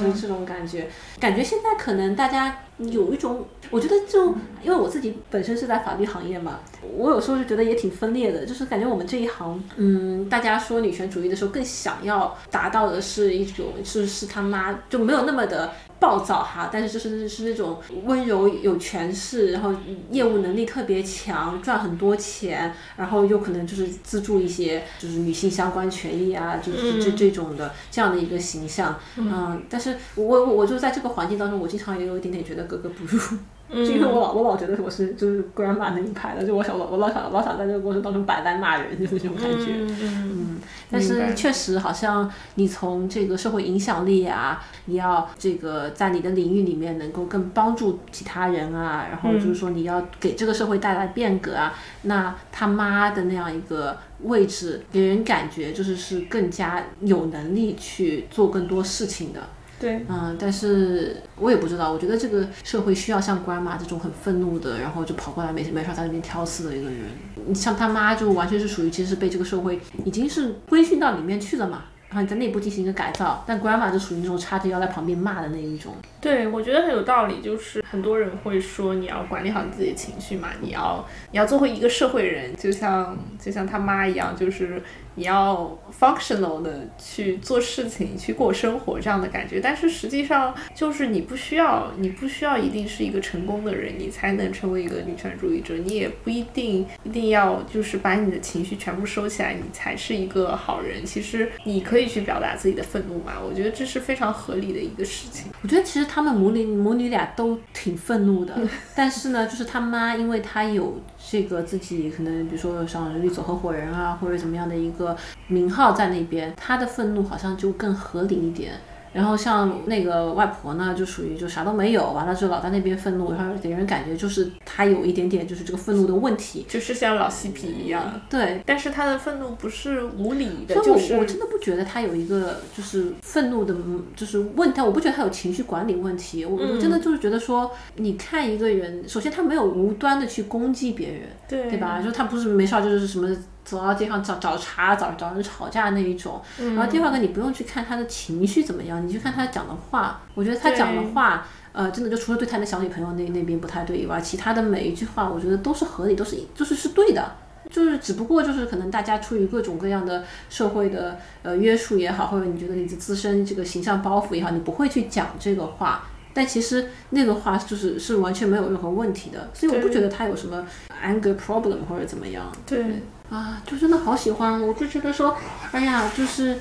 就是这种感觉。感觉现在可能大家有一种，我觉得就因为我自己本身是在法律行业嘛，我有时候就觉得也挺分裂的，就是感觉我们这一行，嗯，大家说女权主义的时候，更想要达到的是一种，就是他妈就没有那么的。暴躁哈，但是就是是那种温柔有权势，然后业务能力特别强，赚很多钱，然后又可能就是资助一些就是女性相关权益啊，就是这这种的这样的一个形象，嗯，但是我我我就在这个环境当中，我经常也有一点点觉得格格不入。就因为我老我老觉得我是就是 grandma 那一派的，就我想我老想老想在这个过程当中摆烂骂人，就是这种感觉。嗯，但是确实好像你从这个社会影响力啊，你要这个在你的领域里面能够更帮助其他人啊，然后就是说你要给这个社会带来变革啊，那他妈的那样一个位置，给人感觉就是是更加有能力去做更多事情的。对，嗯，但是我也不知道，我觉得这个社会需要像 grandma 这种很愤怒的，然后就跑过来没没事在那边挑刺的一个人。你像他妈就完全是属于其实是被这个社会已经是规训到里面去了嘛。然后你在内部进行一个改造，但 grandma 就属于那种叉着腰在旁边骂的那一种。对，我觉得很有道理，就是很多人会说你要管理好你自己的情绪嘛，你要你要做回一个社会人，就像就像他妈一样，就是你要 functional 的去做事情，去过生活这样的感觉。但是实际上就是你不需要，你不需要一定是一个成功的人，你才能成为一个女权主义者。你也不一定一定要就是把你的情绪全部收起来，你才是一个好人。其实你可以。去表达自己的愤怒嘛。我觉得这是非常合理的一个事情。我觉得其实他们母女母女俩都挺愤怒的，但是呢，就是他妈，因为他有这个自己可能，比如说像律所合伙人啊，或者怎么样的一个名号在那边，他的愤怒好像就更合理一点。然后像那个外婆呢，就属于就啥都没有，完了之后老在那边愤怒，然后给人感觉就是她有一点点就是这个愤怒的问题，就是像老嬉皮一样。对，但是她的愤怒不是无理的，就是我真的不觉得她有一个就是愤怒的，就是问题，我不觉得她有情绪管理问题，我我真的就是觉得说，你看一个人，首先他没有无端的去攻击别人，对对吧？就他不是没事就是什么。走到街上找找茬，找找人吵架那一种。然后第二个，你不用去看他的情绪怎么样，你去看他讲的话。我觉得他讲的话，呃，真的就除了对他的小女朋友那那边不太对以外，其他的每一句话，我觉得都是合理，都是就是是对的。就是只不过就是可能大家出于各种各样的社会的呃约束也好，或者你觉得你的自身这个形象包袱也好，你不会去讲这个话。但其实那个话就是是完全没有任何问题的，所以我不觉得他有什么 anger problem 或者怎么样。对。啊，就真的好喜欢，我就觉得说，哎呀，就是。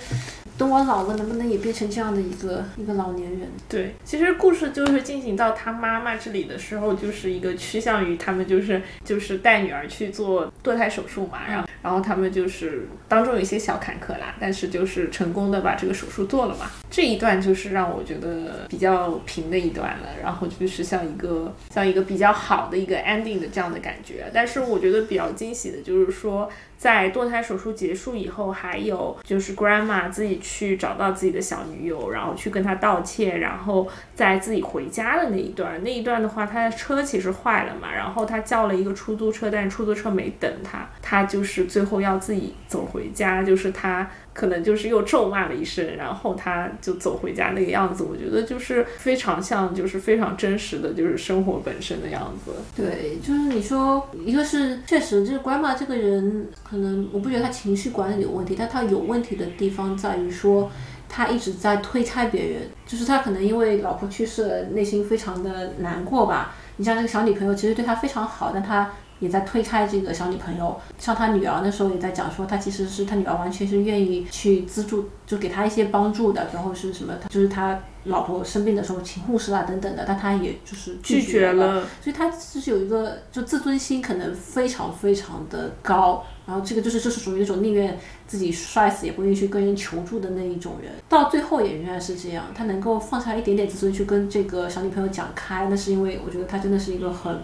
等我老了，能不能也变成这样的一个一个老年人？对，其实故事就是进行到他妈妈这里的时候，就是一个趋向于他们就是就是带女儿去做堕胎手术嘛，然后然后他们就是当中有一些小坎坷啦，但是就是成功的把这个手术做了嘛。这一段就是让我觉得比较平的一段了，然后就是像一个像一个比较好的一个 ending 的这样的感觉。但是我觉得比较惊喜的就是说。在堕胎手术结束以后，还有就是 grandma 自己去找到自己的小女友，然后去跟她道歉，然后在自己回家的那一段，那一段的话，他的车其实坏了嘛，然后他叫了一个出租车，但是出租车没等他，他就是最后要自己走回家，就是他。可能就是又咒骂了一声，然后他就走回家那个样子，我觉得就是非常像，就是非常真实的就是生活本身的样子。对，就是你说，一个是确实，就是 grandma 这个人，可能我不觉得他情绪管理有问题，但他有问题的地方在于说，他一直在推开别人，就是他可能因为老婆去世了，内心非常的难过吧。你像这个小女朋友，其实对他非常好，但他。也在推开这个小女朋友，像他女儿那时候也在讲说，他其实是他女儿完全是愿意去资助，就给他一些帮助的，然后是什么，就是他老婆生病的时候请护士啊等等的，但他也就是拒绝了，所以他就是有一个就自尊心可能非常非常的高。然后这个就是就是属于那种宁愿自己摔死也不愿意去跟人求助的那一种人，到最后也仍然是这样。他能够放下一点点自尊去跟这个小女朋友讲开，那是因为我觉得他真的是一个很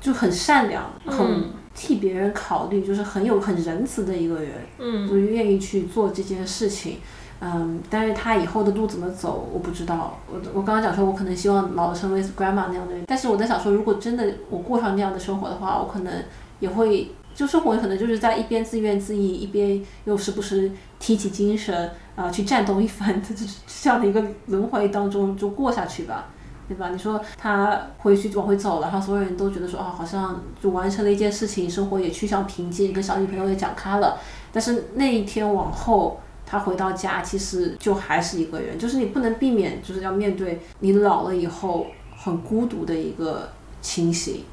就很善良、很替别人考虑，就是很有很仁慈的一个人。嗯，就愿意去做这件事情。嗯，但是他以后的路怎么走，我不知道。我我刚刚讲说，我可能希望老了成为 grandma 那样的人，但是我在想说，如果真的我过上那样的生活的话，我可能也会。就生活可能就是在一边自怨自艾，一边又时不时提起精神啊，去战斗一番，这这样的一个轮回当中就过下去吧，对吧？你说他回去往回走了，然后所有人都觉得说啊，好像就完成了一件事情，生活也趋向平静，跟小女朋友也讲开了。但是那一天往后，他回到家，其实就还是一个人，就是你不能避免，就是要面对你老了以后很孤独的一个情形。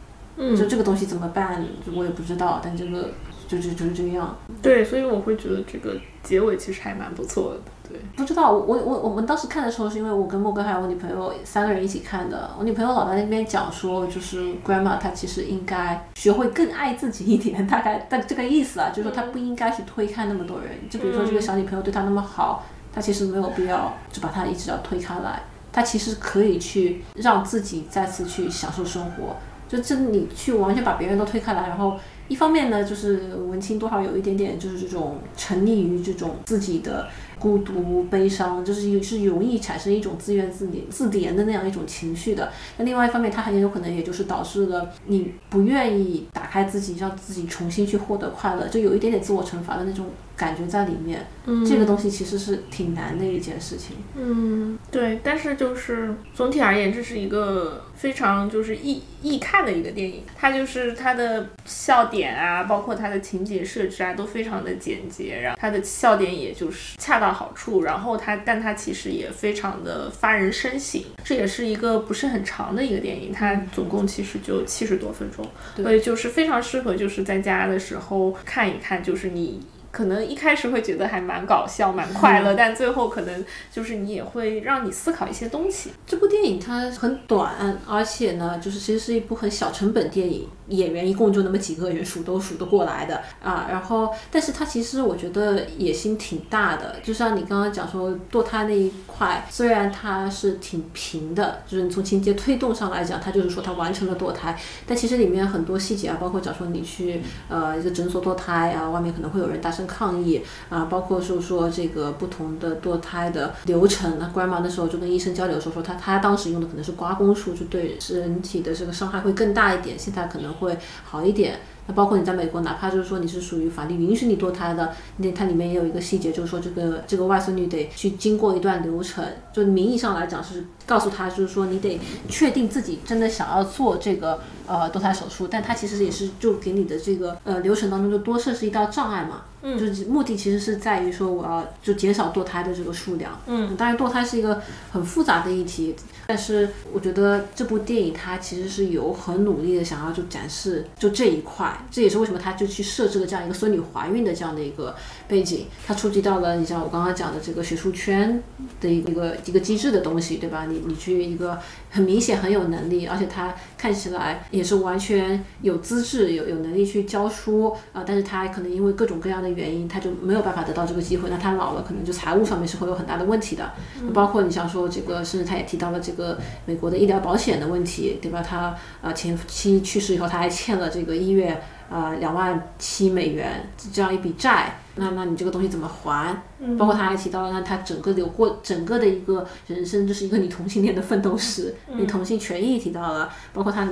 就这个东西怎么办，我也不知道，但这个就就就是这样。对，所以我会觉得这个结尾其实还蛮不错的。对，不知道我我我们当时看的时候，是因为我跟莫哥还有我女朋友三个人一起看的。我女朋友老在那边讲说，就是 grandma 她其实应该学会更爱自己一点，大概但这个意思啊，就是说她不应该去推开那么多人。就比如说这个小女朋友对她那么好，她其实没有必要就把她一直要推开来，她其实可以去让自己再次去享受生活。就这，你去完全把别人都推开来，然后一方面呢，就是文青多少有一点点，就是这种沉溺于这种自己的孤独、悲伤，就是是容易产生一种自怨自怜、自怜的那样一种情绪的。那另外一方面，它很有可能也就是导致了你不愿意打开自己，让自己重新去获得快乐，就有一点点自我惩罚的那种。感觉在里面，嗯这个东西其实是挺难的一件事情。嗯，对，但是就是总体而言，这是一个非常就是易易看的一个电影。它就是它的笑点啊，包括它的情节设置啊，都非常的简洁，然后它的笑点也就是恰到好处。然后它，但它其实也非常的发人深省。这也是一个不是很长的一个电影，它总共其实就七十多分钟，所以就是非常适合就是在家的时候看一看，就是你。可能一开始会觉得还蛮搞笑、蛮快乐，但最后可能就是你也会让你思考一些东西。这部电影它很短，而且呢，就是其实是一部很小成本电影，演员一共就那么几个人，数都数得过来的啊。然后，但是它其实我觉得野心挺大的，就像你刚刚讲说堕胎那一块，虽然它是挺平的，就是你从情节推动上来讲，它就是说它完成了堕胎，但其实里面很多细节啊，包括讲说你去呃一个诊所堕胎啊，外面可能会有人大声抗议啊，包括是说这个不同的堕胎的流程。那 grandma 那时候就跟医生交流说说，他他当时用的可能是刮宫术，就对身体的这个伤害会更大一点，现在可能会好一点。那包括你在美国，哪怕就是说你是属于法律允许你堕胎的，那它里面也有一个细节，就是说这个这个外孙女得去经过一段流程，就名义上来讲是告诉他，就是说你得确定自己真的想要做这个呃堕胎手术，但他其实也是就给你的这个呃流程当中就多设置一道障碍嘛，嗯，就是目的其实是在于说我要就减少堕胎的这个数量，嗯，当然堕胎是一个很复杂的议题。但是我觉得这部电影它其实是有很努力的想要就展示就这一块，这也是为什么他就去设置了这样一个孙女怀孕的这样的一个背景，它触及到了你像我刚刚讲的这个学术圈的一个一个一个机制的东西，对吧？你你去一个很明显很有能力，而且他看起来也是完全有资质、有有能力去教书啊，但是他可能因为各种各样的原因，他就没有办法得到这个机会。那他老了，可能就财务上面是会有很大的问题的。包括你像说这个，甚至他也提到了这个美国的医疗保险的问题，对吧？他呃前妻去世以后，他还欠了这个医院呃两万七美元这样一笔债。那那你这个东西怎么还？包括他还提到了，那他整个流过整个的一个人生，就是一个女同性恋的奋斗史，女同性权益提到了，包括他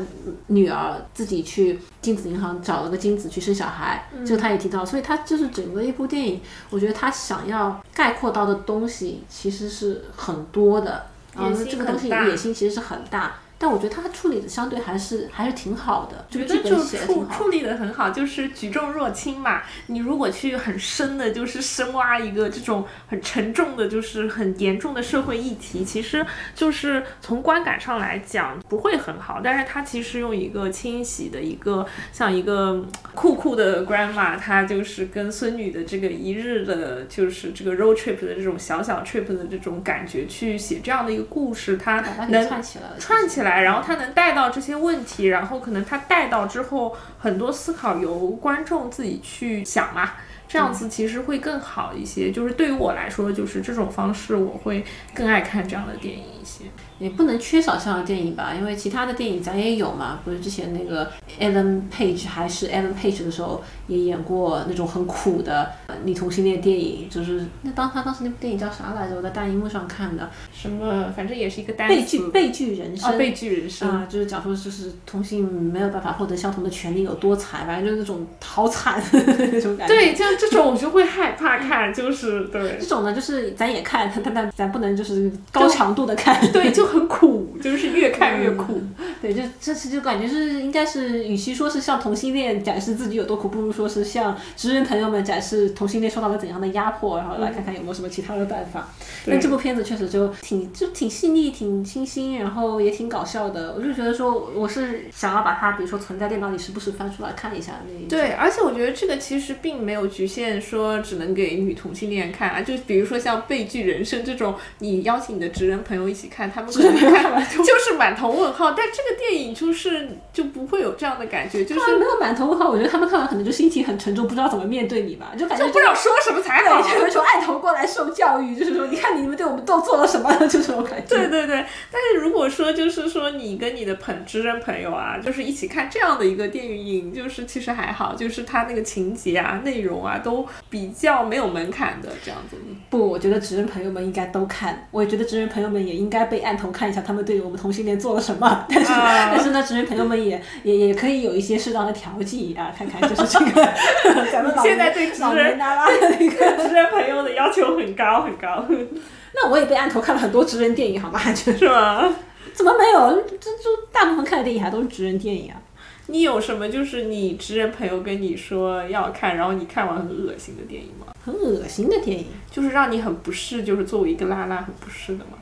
女儿自己去精子银行找了个精子去生小孩，这个他也提到，所以他就是整个一部电影，我觉得他想要概括到的东西其实是很多的，啊，这个东西野心其实是很大。但我觉得他处理的相对还是还是挺好的，觉得就处处理的很好，就是举重若轻嘛。你如果去很深的，就是深挖一个这种很沉重的，就是很严重的社会议题，其实就是从观感上来讲不会很好。但是他其实用一个清洗的一个像一个酷酷的 grandma，他就是跟孙女的这个一日的，就是这个 road trip 的这种小小 trip 的这种感觉去写这样的一个故事，他能串起来串起来。来，然后他能带到这些问题，然后可能他带到之后，很多思考由观众自己去想嘛，这样子其实会更好一些。就是对于我来说，就是这种方式，我会更爱看这样的电影一些。也不能缺少这样的电影吧，因为其他的电影咱也有嘛，不是之前那个 Ellen Page 还是 Ellen Page 的时候，也演过那种很苦的女同性恋电影，就是那当他当时那部电影叫啥来着？我在大荧幕上看的，什么反正也是一个单悲剧悲剧人生，悲剧人生啊，就是讲说就是同性没有办法获得相同的权利有多惨，反正就是那种好惨 那种感觉。对，像这种我就会害怕看，就是对这种呢，就是咱也看，但但咱不能就是高强度的看，对就。很苦，就是越看越苦。对，就这次就感觉是应该是，与其说是向同性恋展示自己有多苦，不如说是向直人朋友们展示同性恋受到了怎样的压迫，然后来看看有没有什么其他的办法。但这部片子确实就挺就挺细腻、挺清新，然后也挺搞笑的。我就觉得说，我是想要把它，比如说存在电脑里，时不时翻出来看一下那。对，而且我觉得这个其实并没有局限说只能给女同性恋看啊，就比如说像《悲剧人生》这种，你邀请你的直人朋友一起看，他们可能看。就是满头问号，但这个电影就是就不会有这样的感觉，就是没有满头问号。我觉得他们看完可能就心情很沉重，不知道怎么面对你吧，就感觉 就不知道说什么才好。就是说爱头过来受教育，就是说你看你们对我们都做了什么，就这种感觉。对对对，但是如果说就是说你跟你的朋直人朋友啊，就是一起看这样的一个电影，就是其实还好，就是他那个情节啊、内容啊都比较没有门槛的这样子。不，我觉得直人朋友们应该都看，我也觉得直人朋友们也应该被按头看一下。他们对于我们同性恋做了什么？但是，但是呢，直人朋友们也也也可以有一些适当的调剂啊，看看就是这个。咱们现在对直人那个职人朋友的要求很高很高。那我也被按头看了很多直人电影，好吗？是吗？怎么没有？这就大部分看的电影还都是直人电影啊。你有什么就是你直人朋友跟你说要看，然后你看完很恶心的电影吗？很恶心的电影，就是让你很不适，就是作为一个拉拉很不适的吗？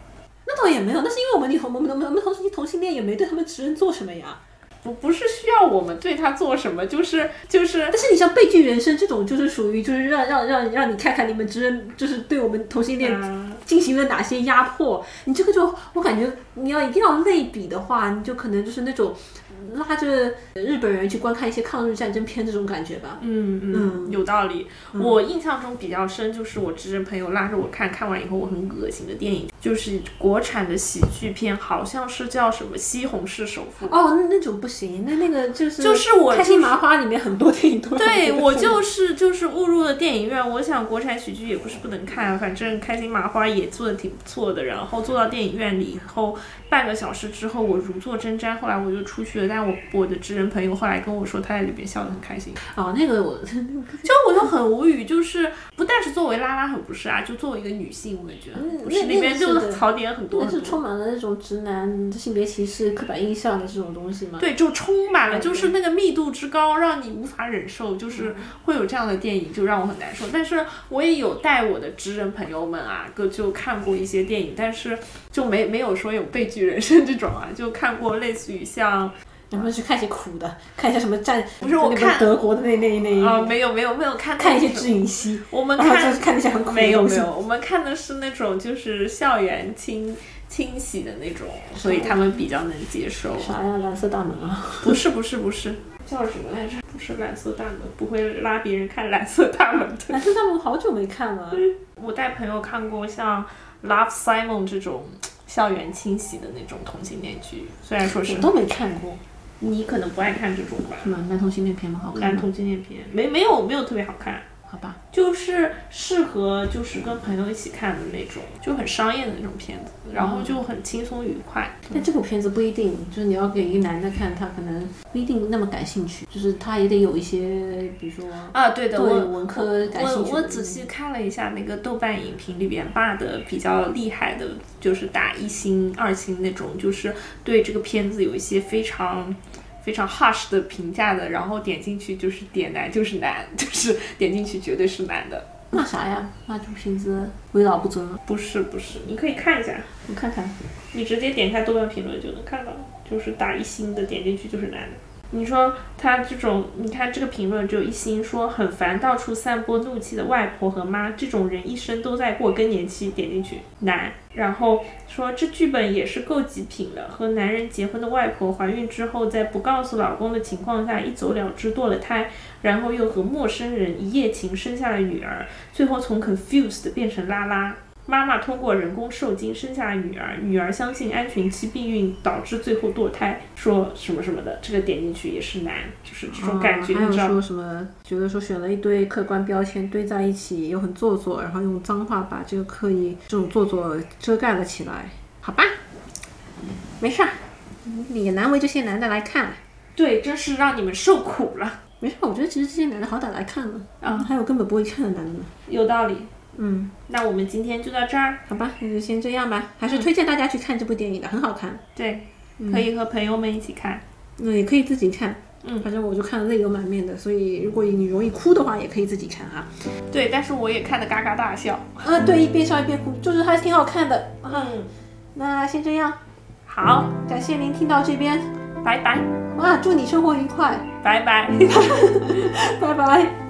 那倒也没有，那是因为我们女同我们我们我们同性同性恋也没对他们直人做什么呀。不不是需要我们对他做什么，就是就是但是你像《悲剧人生》这种，就是属于就是让让让让你看看你们直人就是对我们同性恋嗯进行了哪些压迫。你这个就我感觉你要一定要类比的话，你就可能就是那种拉着日本人去观看一些抗日战争片这种感觉吧。嗯嗯，有道理。我印象中比较深，就是我直人朋友拉着我看，看完以后我很恶心的电影，就是国产的喜剧片，好像是叫什么《西红柿首富》。哦，那那种不行，那那个就是就是我开心麻花里面很多电影都对我就是就是误入了电影院。我想国产喜剧也不是不能看，反正开心麻花也做的挺不错的。然后坐到电影院里以后，半个小时之后我如坐针毡，后来我就出去了。但我我的直人朋友后来跟我说，他在里边笑得很开心。哦，那个我 就我就很无语，就是不但是作为拉拉很不是啊，就作为一个女性，我也觉得很不是。那里面就是槽点很多那是。充满了那种直男性别歧视、刻板印象的这种东西吗？对，就充满了，就是那个密度之高，让你无法忍受，就是会有这样的电影，就让我很难受。但是我也有带我的直人朋友们啊，各就看过一些电影，但是就没没有说有悲剧人生这种啊，就看过类似于像能不能去看一些苦的，看一下什么战，不是我看德国的那那那啊、没有没有没有看看一些那种智影戏，我们看就看是看那些很苦的没有没有，我们看的是那种就是校园清清洗的那种，所以他们比较能接受。啥呀？蓝色大门啊！不是不是不是，叫什么来着？不是蓝色大门，不会拉别人看蓝色大门的。蓝色大门好久没看了，我带朋友看过像《Love Simon》这种校园清洗的那种同性恋剧，虽然说是我都没看过。你可能不爱看这种吧，是吗？男同性恋片吗？好看吗？男同性恋片没没有没有特别好看。好吧，就是适合就是跟朋友一起看的那种，就很商业的那种片子，然后就很轻松愉快。但这部片子不一定，就是你要给一个男的看，他可能不一定那么感兴趣，就是他也得有一些，比如说啊，对的，对我文科感兴趣的我我仔细看了一下那个豆瓣影评里边骂的比较厉害的，就是打一星、二星那种，就是对这个片子有一些非常。非常 harsh 的评价的，然后点进去就是点难就是难，就是点进去绝对是难的，那啥呀？那这部片子为老不尊。不是不是，你可以看一下，我看看，你直接点开豆瓣评论就能看到，就是打一星的点进去就是难的。你说他这种，你看这个评论只有一星，说很烦到处散播怒气的外婆和妈，这种人一生都在过更年期，点进去难。然后说这剧本也是够极品的，和男人结婚的外婆怀孕之后，在不告诉老公的情况下一走了之堕了胎，然后又和陌生人一夜情生下了女儿，最后从 confused 变成拉拉。妈妈通过人工受精生下了女儿，女儿相信安全期避孕导致最后堕胎，说什么什么的，这个点进去也是难，就是这种感觉，啊还有你知道说什么？觉得说选了一堆客观标签堆在一起，又很做作，然后用脏话把这个刻意这种做作遮盖了起来。好吧，没事儿，也难为这些男的来看。对，真是让你们受苦了，没事儿，我觉得其实这些男的好歹来看了，啊还有根本不会看的男的呢。有道理。嗯，那我们今天就到这儿，好吧，那就先这样吧。还是推荐大家去看这部电影的，很好看。对，可以和朋友们一起看。那也可以自己看。嗯反正我就看得泪流满面的，所以如果你容易哭的话，也可以自己看啊。对，但是我也看得嘎嘎大笑。啊，对，一边笑一边哭，就是还挺好看的。嗯，那先这样，好，感谢您听到这边，拜拜，哇，祝你生活愉快，拜拜。拜拜。